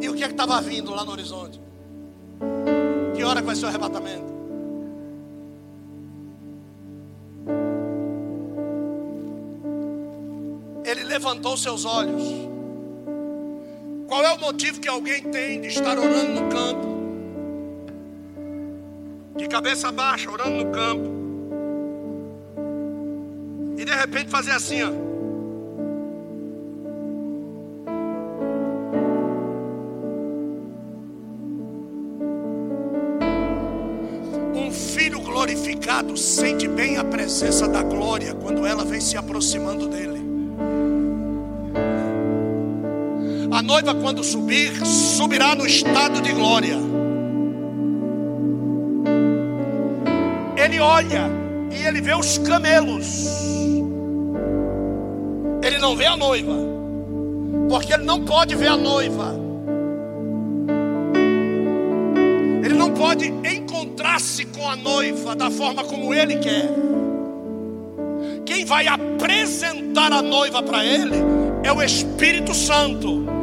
E o que é que estava vindo lá no horizonte? Que hora vai ser o arrebatamento? Levantou seus olhos. Qual é o motivo que alguém tem de estar orando no campo? de cabeça baixa, orando no campo. E de repente fazer assim, ó. glorificado sente bem a presença da glória quando ela vem se aproximando dele. A noiva, quando subir, subirá no estado de glória. Ele olha e ele vê os camelos. Ele não vê a noiva, porque ele não pode ver a noiva. Ele não pode encontrar-se com a noiva da forma como ele quer. Quem vai apresentar a noiva para ele é o Espírito Santo.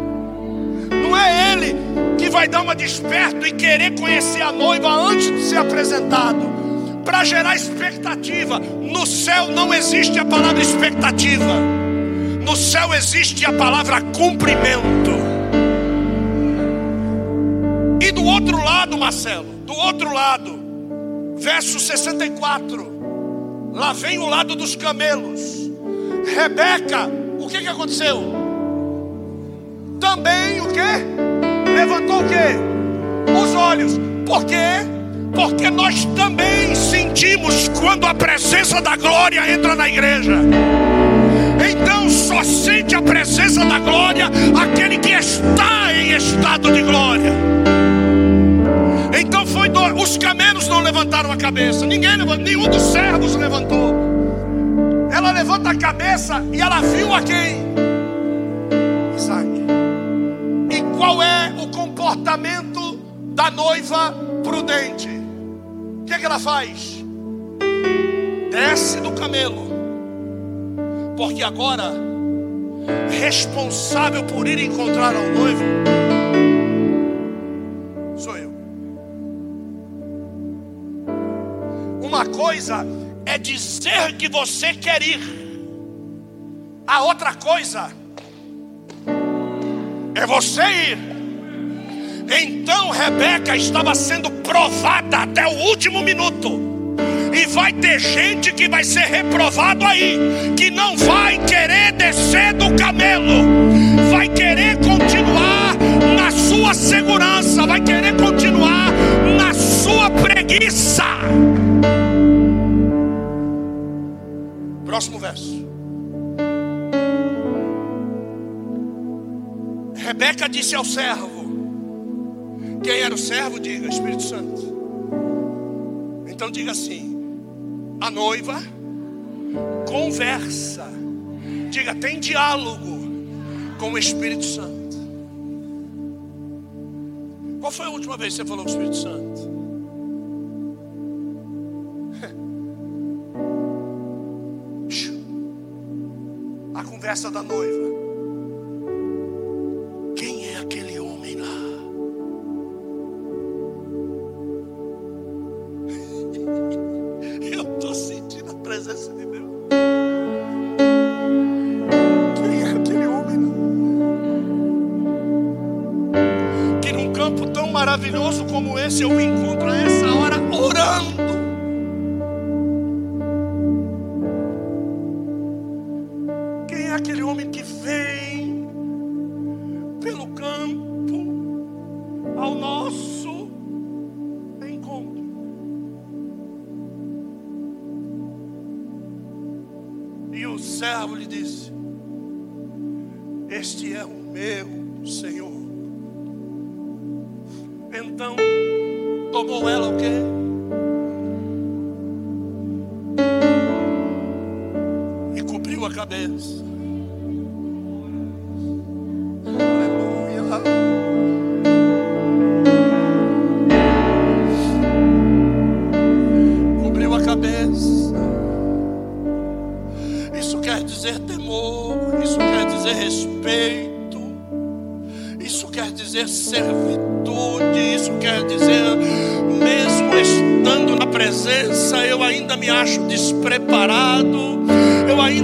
Não é ele que vai dar uma desperto e querer conhecer a noiva antes de ser apresentado. Para gerar expectativa. No céu não existe a palavra expectativa. No céu existe a palavra cumprimento. E do outro lado, Marcelo, do outro lado, verso 64. Lá vem o lado dos camelos. Rebeca, o que, que aconteceu? Também o que? Levantou o que? Os olhos. Por quê? Porque nós também sentimos quando a presença da glória entra na igreja. Então só sente a presença da glória aquele que está em estado de glória. Então foi do... os camelos não levantaram a cabeça, ninguém levantou, nenhum dos servos levantou. Ela levanta a cabeça e ela viu a quem? Qual é o comportamento da noiva prudente? O que, é que ela faz? Desce do camelo, porque agora responsável por ir encontrar ao noivo Uma coisa é dizer que você quer ir, a outra coisa é você ir. Então Rebeca estava sendo provada até o último minuto. E vai ter gente que vai ser reprovado aí, que não vai querer descer do camelo, vai querer continuar na sua segurança, vai querer continuar na sua preguiça. Próximo verso. Rebeca disse ao servo: Quem era o servo? Diga, Espírito Santo. Então diga assim: A noiva conversa. Diga, tem diálogo com o Espírito Santo. Qual foi a última vez que você falou com o Espírito Santo? conversa da noiva.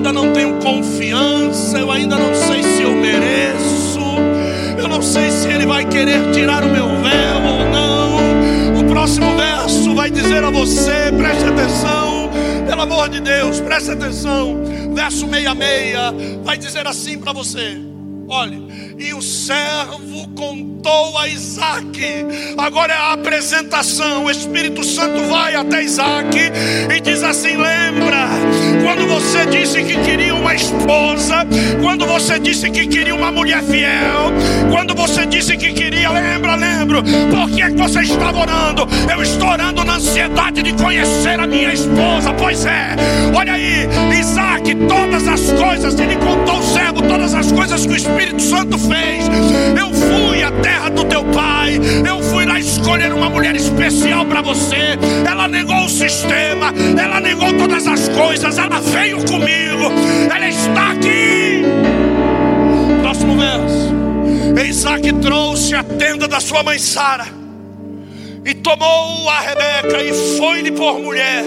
ainda não tenho confiança, eu ainda não sei se eu mereço, eu não sei se Ele vai querer tirar o meu véu ou não. O próximo verso vai dizer a você: preste atenção, pelo amor de Deus, preste atenção. Verso 66 vai dizer assim para você olhe, e o servo contou a Isaac. Agora é a apresentação. O Espírito Santo vai até Isaac e diz assim: Lembra, quando você disse que queria uma esposa, quando você disse que queria uma mulher fiel, quando você disse que queria, lembra, lembro, por que, é que você estava orando? Eu estou orando na ansiedade de conhecer a minha esposa. Pois é, olha aí, Isaac, todas as coisas, ele contou o servo, todas as coisas que o Espírito Santo fez. Eu fui à terra do teu pai, eu fui lá escolher uma mulher especial para você. Ela negou o sistema, ela negou todas as coisas, ela veio comigo, ela está aqui. Próximo verso. Isaac trouxe a tenda da sua mãe Sara e tomou a Rebeca e foi-lhe por mulher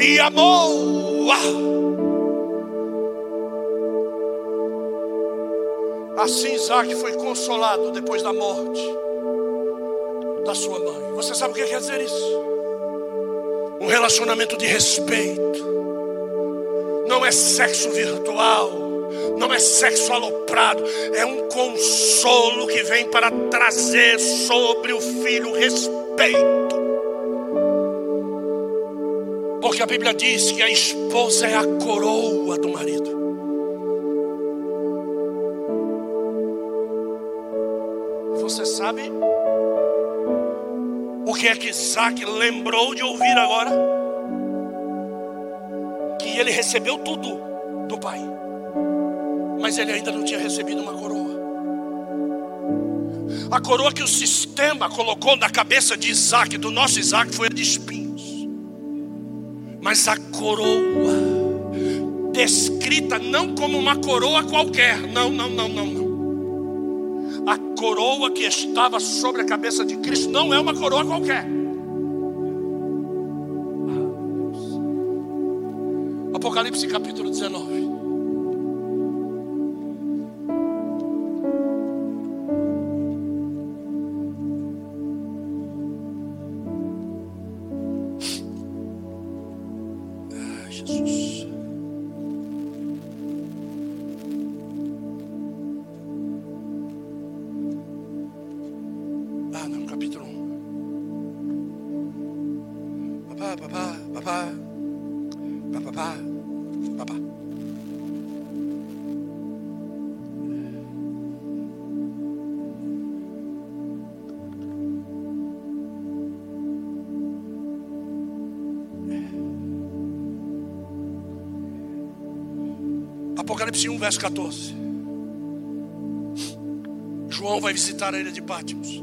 e amou-a. Assim Isaac foi consolado depois da morte da sua mãe. Você sabe o que quer dizer isso? Um relacionamento de respeito. Não é sexo virtual. Não é sexo aloprado. É um consolo que vem para trazer sobre o filho respeito. Porque a Bíblia diz que a esposa é a coroa do marido. Você sabe o que é que Isaac lembrou de ouvir agora? Que ele recebeu tudo do pai, mas ele ainda não tinha recebido uma coroa. A coroa que o sistema colocou na cabeça de Isaac, do nosso Isaac, foi a de espinhos. Mas a coroa, descrita não como uma coroa qualquer, não, não, não, não, não a coroa que estava sobre a cabeça de Cristo não é uma coroa qualquer. Apocalipse capítulo 19. Apocalipse 1, verso 14. João vai visitar a ilha de Pátimos.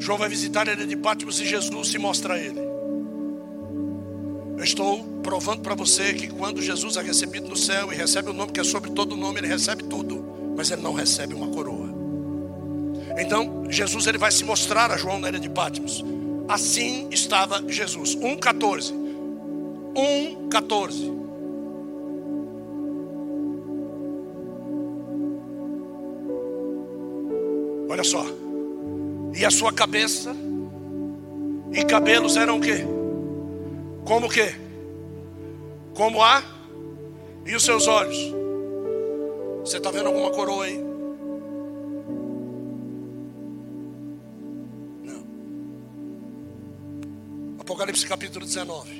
João vai visitar a ilha de Pátimos e Jesus se mostra a ele. Eu estou provando para você que quando Jesus é recebido no céu e recebe o nome que é sobre todo nome, ele recebe tudo, mas ele não recebe uma coroa. Então, Jesus ele vai se mostrar a João na ilha de Pátimos. Assim estava Jesus. 1:14. 1:14. A sua cabeça e cabelos eram o quê? Como o quê? Como a? E os seus olhos? Você está vendo alguma coroa aí? Não. Apocalipse capítulo 19.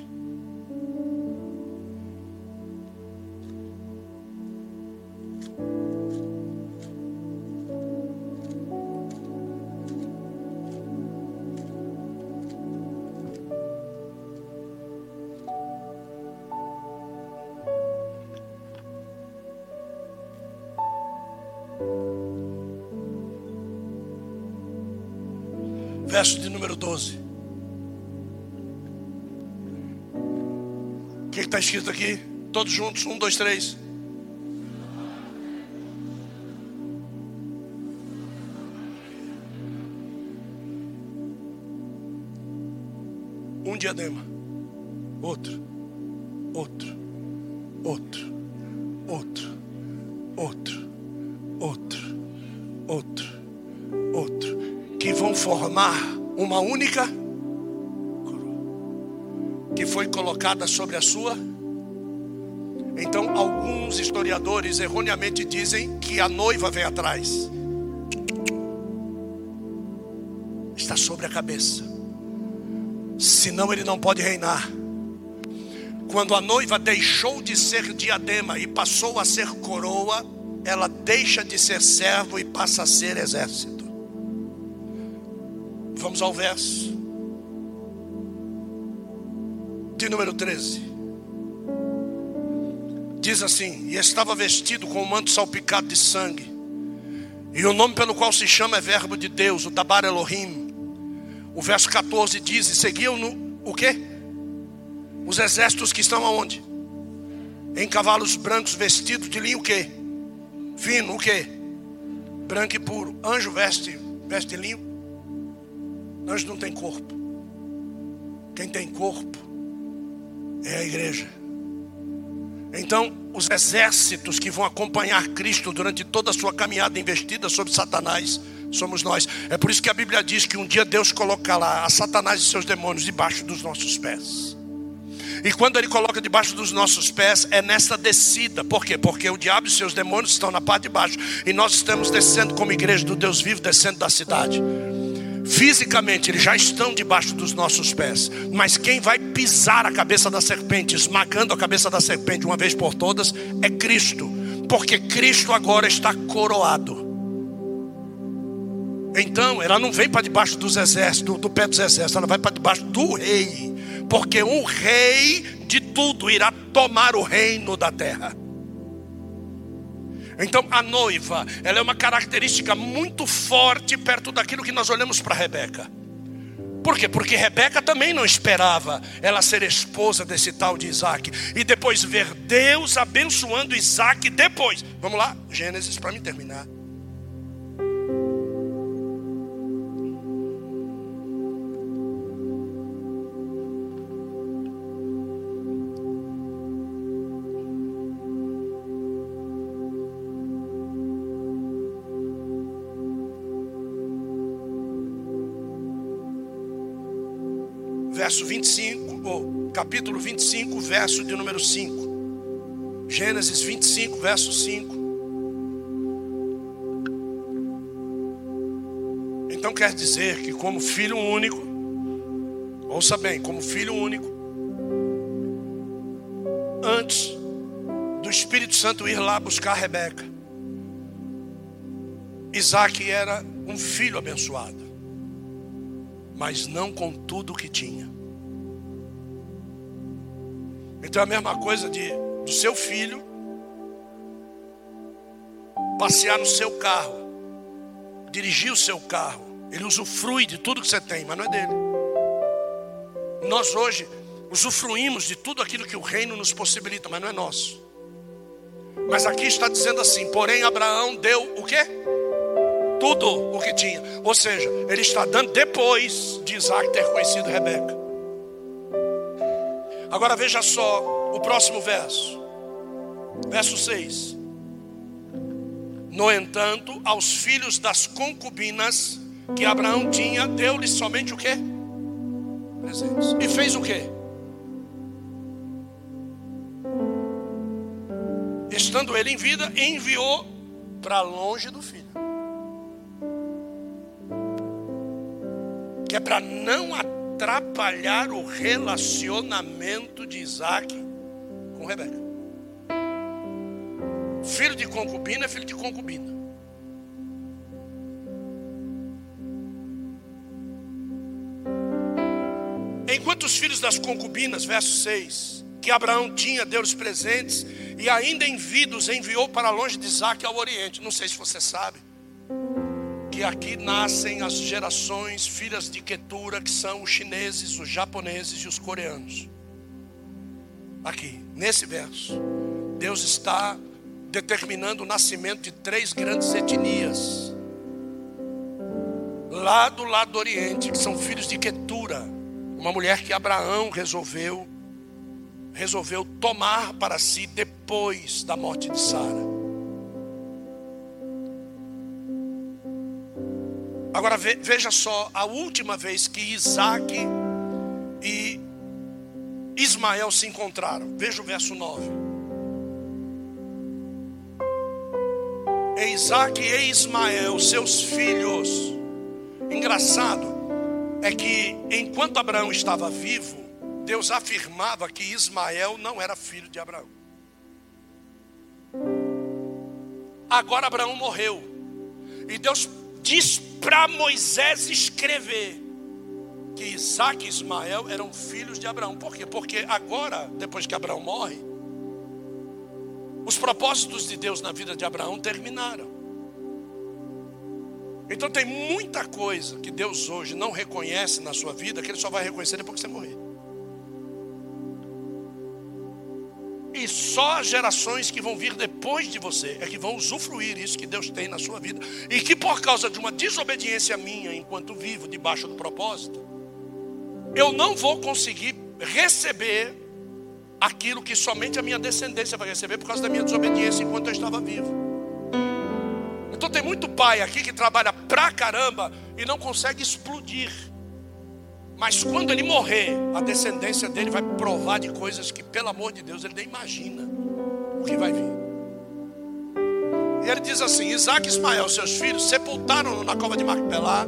Número 12. O que está escrito aqui? Todos juntos, um, dois, três. Um diadema, única coroa. que foi colocada sobre a sua. Então, alguns historiadores erroneamente dizem que a noiva vem atrás. Está sobre a cabeça. Senão ele não pode reinar. Quando a noiva deixou de ser diadema e passou a ser coroa, ela deixa de ser servo e passa a ser exército. Vamos ao verso de número 13. Diz assim: E estava vestido com um manto salpicado de sangue, e o nome pelo qual se chama é Verbo de Deus, o Dabar Elohim. O verso 14 diz: E seguiam no o quê? Os exércitos que estão aonde? Em cavalos brancos vestidos de linho o quê? Fino, o quê? Branco e puro. Anjo veste, veste linho. Anjo não tem corpo. Quem tem corpo é a igreja. Então, os exércitos que vão acompanhar Cristo durante toda a sua caminhada investida sobre Satanás somos nós. É por isso que a Bíblia diz que um dia Deus colocará a Satanás e seus demônios debaixo dos nossos pés. E quando ele coloca debaixo dos nossos pés, é nessa descida. Por quê? Porque o diabo e seus demônios estão na parte de baixo. E nós estamos descendo como igreja do Deus vivo, descendo da cidade. Fisicamente, eles já estão debaixo dos nossos pés. Mas quem vai pisar a cabeça da serpente, esmagando a cabeça da serpente uma vez por todas, é Cristo. Porque Cristo agora está coroado. Então, ela não vem para debaixo dos exércitos, do, pé dos exércitos, ela vai para debaixo do rei. Porque um rei de tudo irá tomar o reino da terra. Então a noiva, ela é uma característica muito forte perto daquilo que nós olhamos para Rebeca. Por quê? Porque Rebeca também não esperava ela ser esposa desse tal de Isaac. E depois ver Deus abençoando Isaac depois. Vamos lá, Gênesis, para me terminar. Verso 25, ou capítulo 25, verso de número 5. Gênesis 25, verso 5. Então quer dizer que, como filho único, ouça bem, como filho único, antes do Espírito Santo ir lá buscar Rebeca, Isaac era um filho abençoado, mas não com tudo o que tinha. Então é a mesma coisa de do seu filho passear no seu carro, dirigir o seu carro. Ele usufrui de tudo que você tem, mas não é dele. Nós hoje usufruímos de tudo aquilo que o reino nos possibilita, mas não é nosso. Mas aqui está dizendo assim: porém, Abraão deu o quê? Tudo o que tinha. Ou seja, ele está dando depois de Isaac ter conhecido Rebeca. Agora veja só o próximo verso. Verso 6. No entanto, aos filhos das concubinas que Abraão tinha, deu-lhes somente o quê? Presentes. E fez o quê? Estando ele em vida, enviou para longe do filho. Que é para não atrair atrapalhar o relacionamento de Isaac com Rebeca. Filho de concubina é filho de concubina. Enquanto os filhos das concubinas, verso 6, que Abraão tinha, deu os presentes, e ainda em vida os enviou para longe de Isaac ao Oriente. Não sei se você sabe que aqui nascem as gerações filhas de Ketura, que são os chineses, os japoneses e os coreanos. Aqui, nesse verso, Deus está determinando o nascimento de três grandes etnias. Lá do lado do Oriente, que são filhos de Ketura, uma mulher que Abraão resolveu resolveu tomar para si depois da morte de Sara. Agora veja só, a última vez que Isaac e Ismael se encontraram. Veja o verso 9. E Isaac e Ismael, seus filhos. Engraçado é que enquanto Abraão estava vivo, Deus afirmava que Ismael não era filho de Abraão. Agora Abraão morreu. E Deus diz para Moisés escrever que Isaac e Ismael eram filhos de Abraão. Por quê? Porque agora, depois que Abraão morre, os propósitos de Deus na vida de Abraão terminaram. Então tem muita coisa que Deus hoje não reconhece na sua vida, que Ele só vai reconhecer depois que você morrer. E só gerações que vão vir depois de você é que vão usufruir isso que Deus tem na sua vida. E que por causa de uma desobediência minha, enquanto vivo debaixo do propósito, eu não vou conseguir receber aquilo que somente a minha descendência vai receber por causa da minha desobediência enquanto eu estava vivo. Então tem muito pai aqui que trabalha pra caramba e não consegue explodir. Mas quando ele morrer, a descendência dele vai provar de coisas que, pelo amor de Deus, ele nem imagina o que vai vir. E ele diz assim: Isaac e Ismael, seus filhos, sepultaram-no na cova de Macpelá,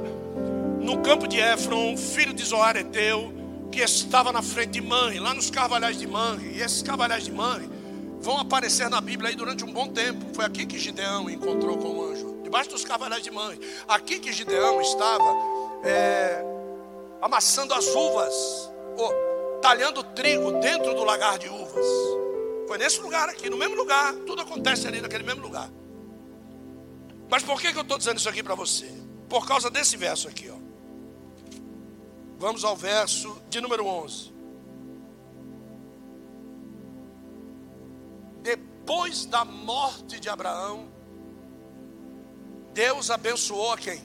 no campo de Efron, filho de Zoar Eteu, que estava na frente de Manre, lá nos carvalhais de Manre. E esses carvalhais de Manre vão aparecer na Bíblia aí durante um bom tempo. Foi aqui que Gideão encontrou com o anjo, debaixo dos carvalhais de Manre. Aqui que Gideão estava. É, amassando as uvas, ou talhando trigo dentro do lagar de uvas. Foi nesse lugar aqui, no mesmo lugar, tudo acontece ali naquele mesmo lugar. Mas por que, que eu estou dizendo isso aqui para você? Por causa desse verso aqui, ó. Vamos ao verso de número 11. Depois da morte de Abraão, Deus abençoou a quem?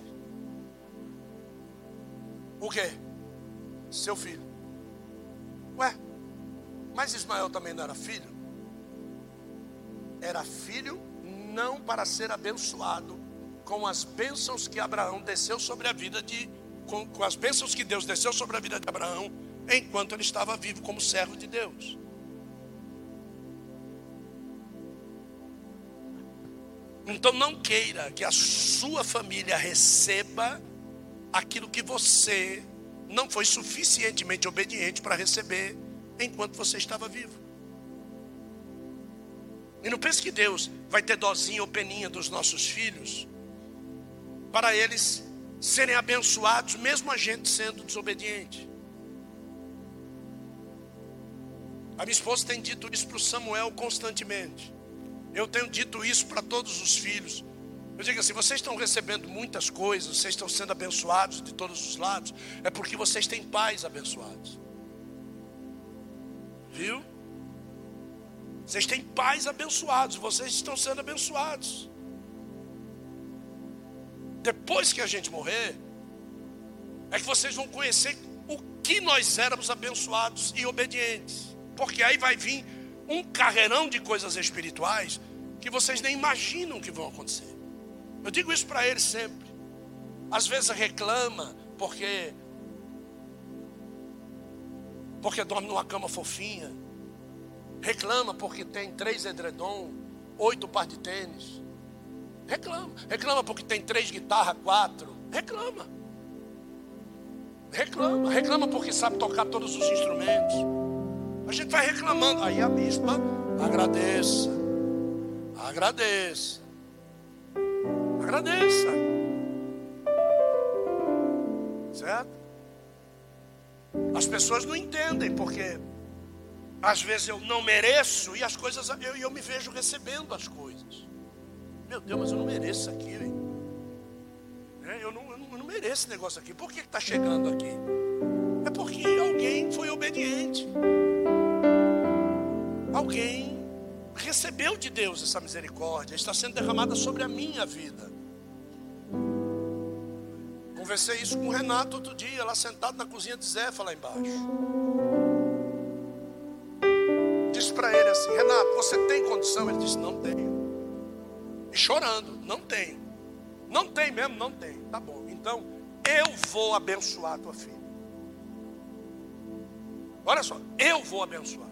O quê? Seu filho. Ué, mas Ismael também não era filho? Era filho não para ser abençoado com as bênçãos que Abraão desceu sobre a vida de com, com as bênçãos que Deus desceu sobre a vida de Abraão enquanto ele estava vivo como servo de Deus. Então não queira que a sua família receba aquilo que você não foi suficientemente obediente para receber enquanto você estava vivo. E não pense que Deus vai ter dozinha ou peninha dos nossos filhos para eles serem abençoados, mesmo a gente sendo desobediente. A minha esposa tem dito isso para o Samuel constantemente. Eu tenho dito isso para todos os filhos. Eu digo assim: vocês estão recebendo muitas coisas, vocês estão sendo abençoados de todos os lados, é porque vocês têm pais abençoados. Viu? Vocês têm pais abençoados, vocês estão sendo abençoados. Depois que a gente morrer, é que vocês vão conhecer o que nós éramos abençoados e obedientes. Porque aí vai vir um carreirão de coisas espirituais que vocês nem imaginam que vão acontecer. Eu digo isso para ele sempre. Às vezes reclama porque porque dorme numa cama fofinha. Reclama porque tem três edredom, oito par de tênis. Reclama. Reclama porque tem três guitarras, quatro. Reclama. Reclama. Reclama porque sabe tocar todos os instrumentos. A gente vai reclamando. Aí a bispa agradeça. Agradeça. Agradeça. Certo? As pessoas não entendem porque às vezes eu não mereço e as coisas eu, eu me vejo recebendo as coisas. Meu Deus, mas eu não mereço isso aqui. É, eu, não, eu, não, eu, não, mereço esse negócio aqui. Por que está chegando aqui? É porque alguém foi obediente. Alguém recebeu de Deus essa misericórdia, está sendo derramada sobre a minha vida. Conversei isso com o Renato outro dia, lá sentado na cozinha de Zefa, lá embaixo. Disse para ele assim: Renato, você tem condição? Ele disse: Não tenho. E chorando: Não tenho. Não tem mesmo? Não tem. Tá bom. Então, eu vou abençoar a tua filha. Olha só, eu vou abençoar.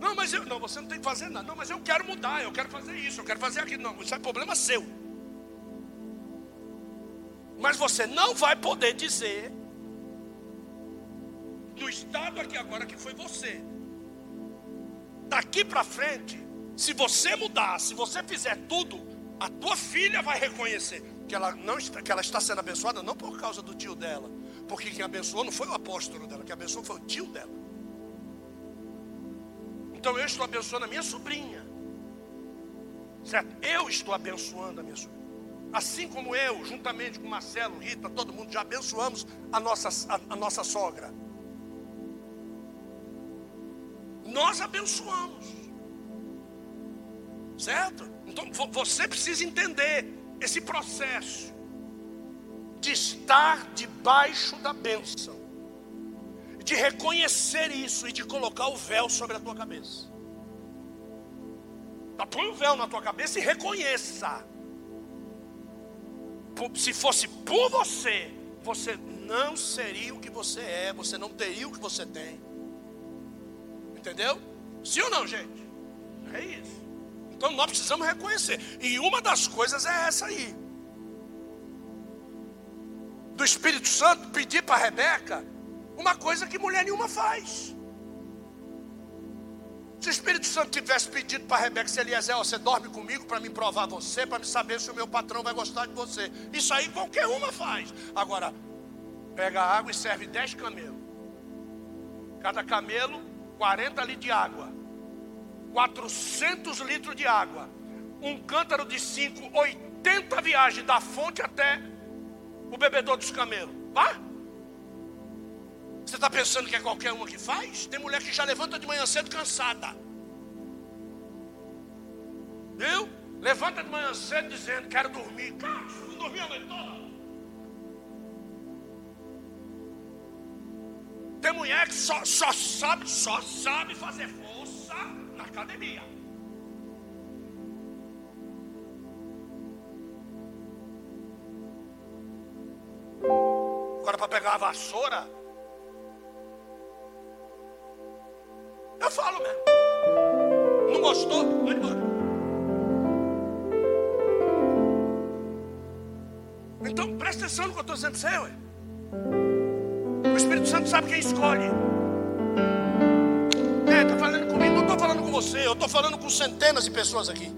Não, mas eu, não, você não tem que fazer nada. Não, mas eu quero mudar, eu quero fazer isso, eu quero fazer aquilo. Não, isso é problema seu. Mas você não vai poder dizer no estado aqui agora que foi você. Daqui para frente, se você mudar, se você fizer tudo, a tua filha vai reconhecer que ela não está, que ela está sendo abençoada não por causa do tio dela, porque quem abençoou não foi o apóstolo dela, quem abençoou foi o tio dela. Então eu estou abençoando a minha sobrinha. Certo? Eu estou abençoando a minha sobrinha. Assim como eu, juntamente com Marcelo, Rita, todo mundo já abençoamos a nossa, a, a nossa sogra. Nós abençoamos. Certo? Então você precisa entender esse processo de estar debaixo da bênção de reconhecer isso e de colocar o véu sobre a tua cabeça. Tá, põe o véu na tua cabeça e reconheça. Se fosse por você, você não seria o que você é, você não teria o que você tem. Entendeu? Sim ou não, gente? É isso. Então nós precisamos reconhecer. E uma das coisas é essa aí. Do Espírito Santo pedir para Rebeca uma coisa que mulher nenhuma faz. Se o Espírito Santo tivesse pedido para Rebeca, se Eliezer, você dorme comigo para me provar você, para me saber se o meu patrão vai gostar de você. Isso aí qualquer uma faz. Agora, pega água e serve 10 camelos. Cada camelo, 40 litros de água. 400 litros de água. Um cântaro de 5, 80 viagens da fonte até o bebedor dos camelos. Vá? Você está pensando que é qualquer uma que faz? Tem mulher que já levanta de manhã cedo cansada. Viu? Levanta de manhã cedo dizendo: Quero dormir. Cara, não dormiu a noite toda. Tem mulher que só, só sabe, só sabe fazer força na academia. Agora para pegar a vassoura, Eu falo mesmo. Não gostou? Vai embora. Então presta atenção no que eu estou dizendo ué. O Espírito Santo sabe quem escolhe. É, está falando comigo, não estou falando com você, eu estou falando com centenas de pessoas aqui.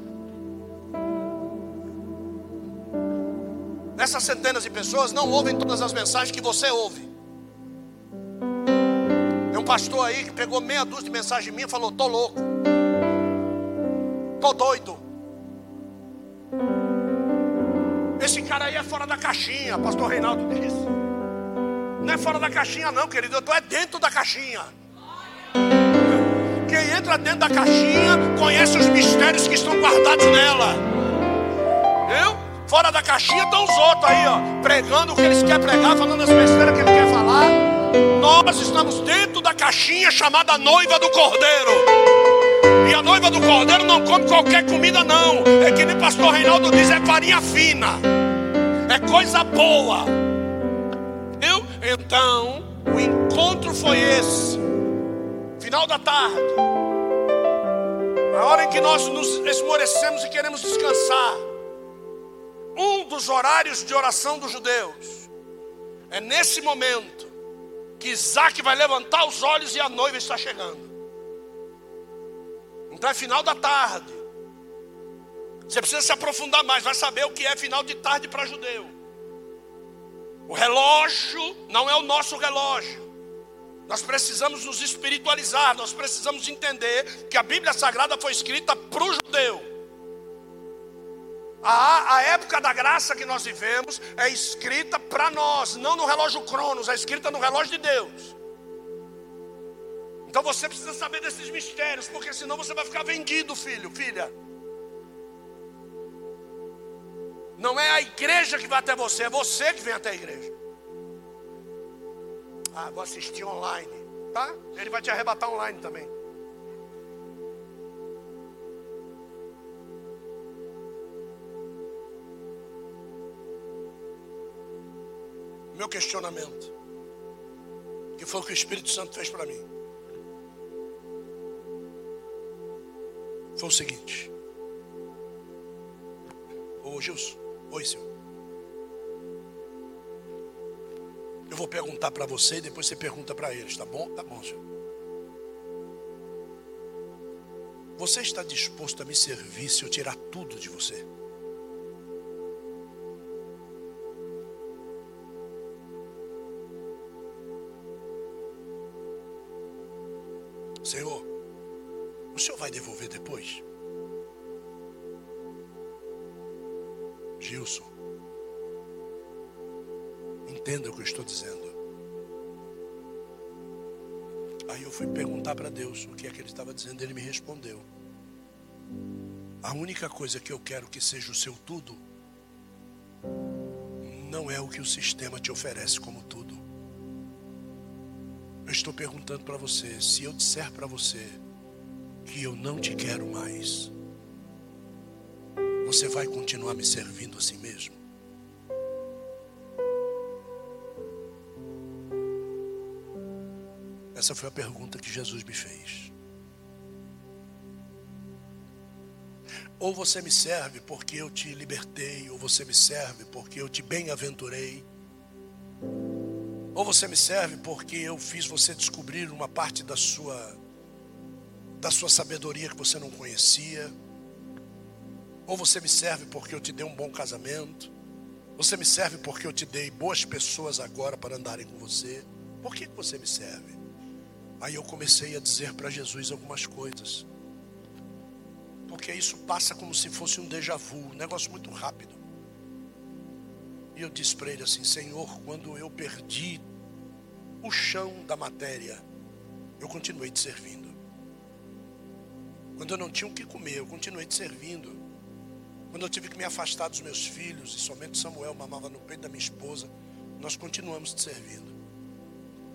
Essas centenas de pessoas não ouvem todas as mensagens que você ouve um pastor aí que pegou meia dúzia de mensagem minha e falou: tô louco, tô doido. Esse cara aí é fora da caixinha, pastor Reinaldo disse. Não é fora da caixinha, não, querido. Eu tô é dentro da caixinha. Quem entra dentro da caixinha conhece os mistérios que estão guardados nela. Viu? Fora da caixinha estão os outros aí, ó, pregando o que eles querem pregar, falando as besteiras que ele quer falar. Nós estamos dentro da caixinha chamada noiva do cordeiro. E a noiva do cordeiro não come qualquer comida, não. É que nem pastor Reinaldo diz: é farinha fina. É coisa boa. Viu? Então, o encontro foi esse. Final da tarde. A hora em que nós nos esmorecemos e queremos descansar. Um dos horários de oração dos judeus. É nesse momento que Isaac vai levantar os olhos e a noiva está chegando. Então é final da tarde. Você precisa se aprofundar mais, vai saber o que é final de tarde para judeu. O relógio não é o nosso relógio. Nós precisamos nos espiritualizar, nós precisamos entender que a Bíblia Sagrada foi escrita para o judeu. A, a época da graça que nós vivemos é escrita para nós, não no relógio Cronos, é escrita no relógio de Deus. Então você precisa saber desses mistérios, porque senão você vai ficar vendido, filho, filha. Não é a igreja que vai até você, é você que vem até a igreja. Ah, vou assistir online, tá? Ele vai te arrebatar online também. Meu questionamento. Que foi o que o Espírito Santo fez para mim. Foi o seguinte. Ô Gilson, oi senhor. Eu vou perguntar para você e depois você pergunta para eles, tá bom? Tá bom, senhor. Você está disposto a me servir se eu tirar tudo de você? Senhor, o senhor vai devolver depois? Gilson, entenda o que eu estou dizendo. Aí eu fui perguntar para Deus o que é que ele estava dizendo, ele me respondeu. A única coisa que eu quero que seja o seu tudo não é o que o sistema te oferece como tudo. Eu estou perguntando para você, se eu disser para você que eu não te quero mais, você vai continuar me servindo assim mesmo? Essa foi a pergunta que Jesus me fez. Ou você me serve porque eu te libertei, ou você me serve porque eu te bem-aventurei, ou você me serve porque eu fiz você descobrir uma parte da sua da sua sabedoria que você não conhecia. Ou você me serve porque eu te dei um bom casamento. Você me serve porque eu te dei boas pessoas agora para andarem com você. Por que você me serve? Aí eu comecei a dizer para Jesus algumas coisas. Porque isso passa como se fosse um déjà vu, um negócio muito rápido. Eu disse para ele assim: Senhor, quando eu perdi o chão da matéria, eu continuei te servindo. Quando eu não tinha o que comer, eu continuei te servindo. Quando eu tive que me afastar dos meus filhos, e somente Samuel mamava no peito da minha esposa, nós continuamos te servindo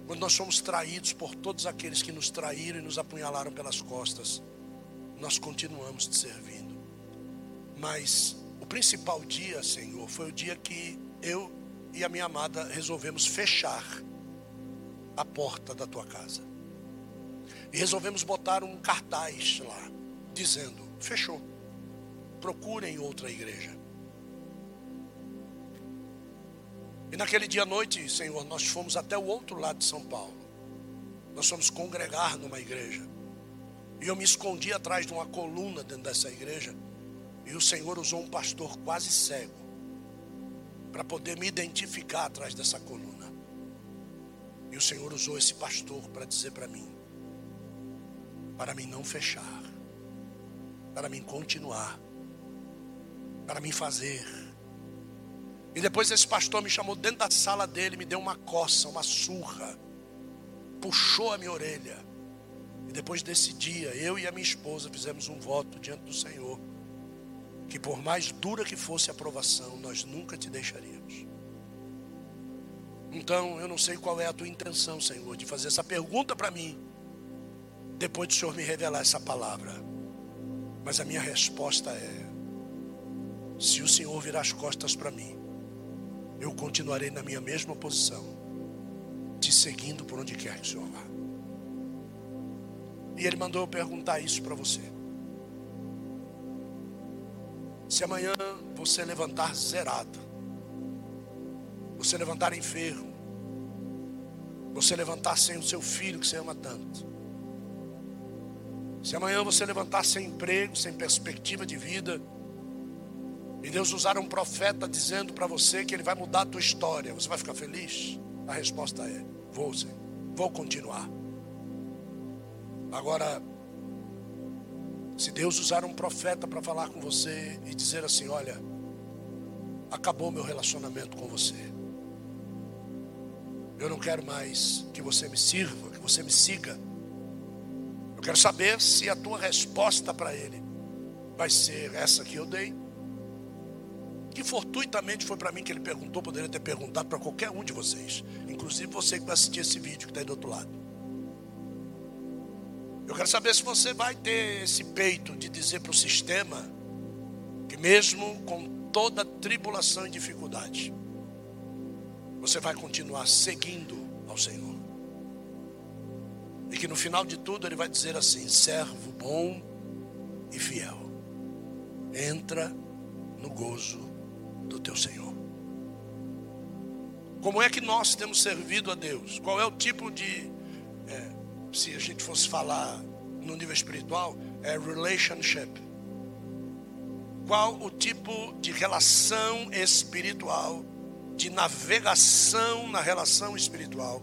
quando nós somos traídos por todos aqueles que nos traíram e nos apunhalaram pelas costas, nós continuamos te servindo. Mas o principal dia, Senhor, foi o dia que eu e a minha amada resolvemos fechar a porta da tua casa. E resolvemos botar um cartaz lá, dizendo: fechou. Procurem outra igreja. E naquele dia à noite, Senhor, nós fomos até o outro lado de São Paulo. Nós fomos congregar numa igreja. E eu me escondi atrás de uma coluna dentro dessa igreja. E o Senhor usou um pastor quase cego para poder me identificar atrás dessa coluna. E o Senhor usou esse pastor para dizer para mim: para mim não fechar, para mim continuar, para mim fazer e depois esse pastor me chamou dentro da sala dele, me deu uma coça, uma surra, puxou a minha orelha. E depois desse dia, eu e a minha esposa fizemos um voto diante do Senhor, que por mais dura que fosse a provação, nós nunca te deixaríamos. Então, eu não sei qual é a tua intenção, Senhor, de fazer essa pergunta para mim, depois do Senhor me revelar essa palavra. Mas a minha resposta é: se o Senhor virar as costas para mim, eu continuarei na minha mesma posição, te seguindo por onde quer que o Senhor vá. E ele mandou eu perguntar isso para você. Se amanhã você levantar zerado, você levantar enfermo, você levantar sem o seu filho que você ama tanto, se amanhã você levantar sem emprego, sem perspectiva de vida, e Deus usar um profeta dizendo para você que ele vai mudar a tua história, você vai ficar feliz? A resposta é: vou, sim, vou continuar. Agora, se Deus usar um profeta para falar com você e dizer assim: olha, acabou meu relacionamento com você. Eu não quero mais que você me sirva, que você me siga. Eu quero saber se a tua resposta para ele vai ser essa que eu dei que fortuitamente foi para mim que ele perguntou, poderia ter perguntado para qualquer um de vocês, inclusive você que vai assistir esse vídeo que está aí do outro lado. Eu quero saber se você vai ter esse peito de dizer para o sistema que, mesmo com toda tribulação e dificuldade, você vai continuar seguindo ao Senhor. E que no final de tudo ele vai dizer assim: servo bom e fiel, entra no gozo do teu Senhor. Como é que nós temos servido a Deus? Qual é o tipo de, é, se a gente fosse falar no nível espiritual, é relationship. Qual o tipo de relação espiritual, de navegação na relação espiritual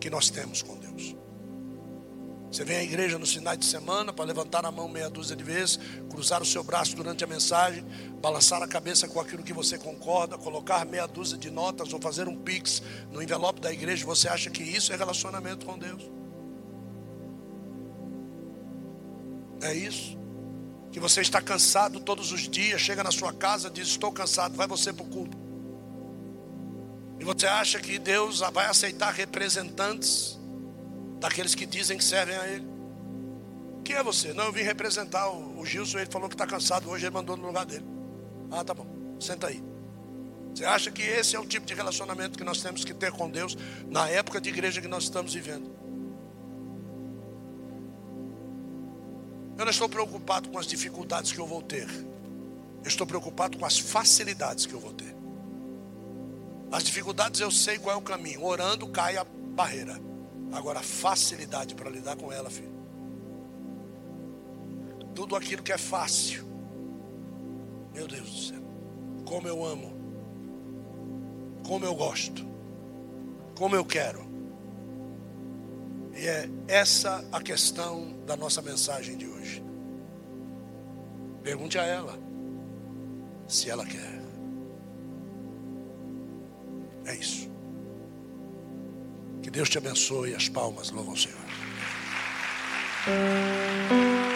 que nós temos com Deus? Você vem à igreja no final de semana para levantar a mão meia dúzia de vezes, cruzar o seu braço durante a mensagem, balançar a cabeça com aquilo que você concorda, colocar meia dúzia de notas ou fazer um pix no envelope da igreja. Você acha que isso é relacionamento com Deus? É isso? Que você está cansado todos os dias, chega na sua casa, diz: Estou cansado, vai você para o culto. E você acha que Deus vai aceitar representantes daqueles que dizem que servem a Ele. Quem é você? Não, eu vim representar o, o Gilson, ele falou que está cansado hoje, ele mandou no lugar dele. Ah, tá bom, senta aí. Você acha que esse é o tipo de relacionamento que nós temos que ter com Deus na época de igreja que nós estamos vivendo? Eu não estou preocupado com as dificuldades que eu vou ter. Eu estou preocupado com as facilidades que eu vou ter. As dificuldades eu sei qual é o caminho. Orando cai a barreira. Agora, facilidade para lidar com ela, filho. Tudo aquilo que é fácil. Meu Deus do céu. Como eu amo. Como eu gosto. Como eu quero. E é essa a questão da nossa mensagem de hoje. Pergunte a ela se ela quer. É isso. Que Deus te abençoe. As palmas louvam o Senhor.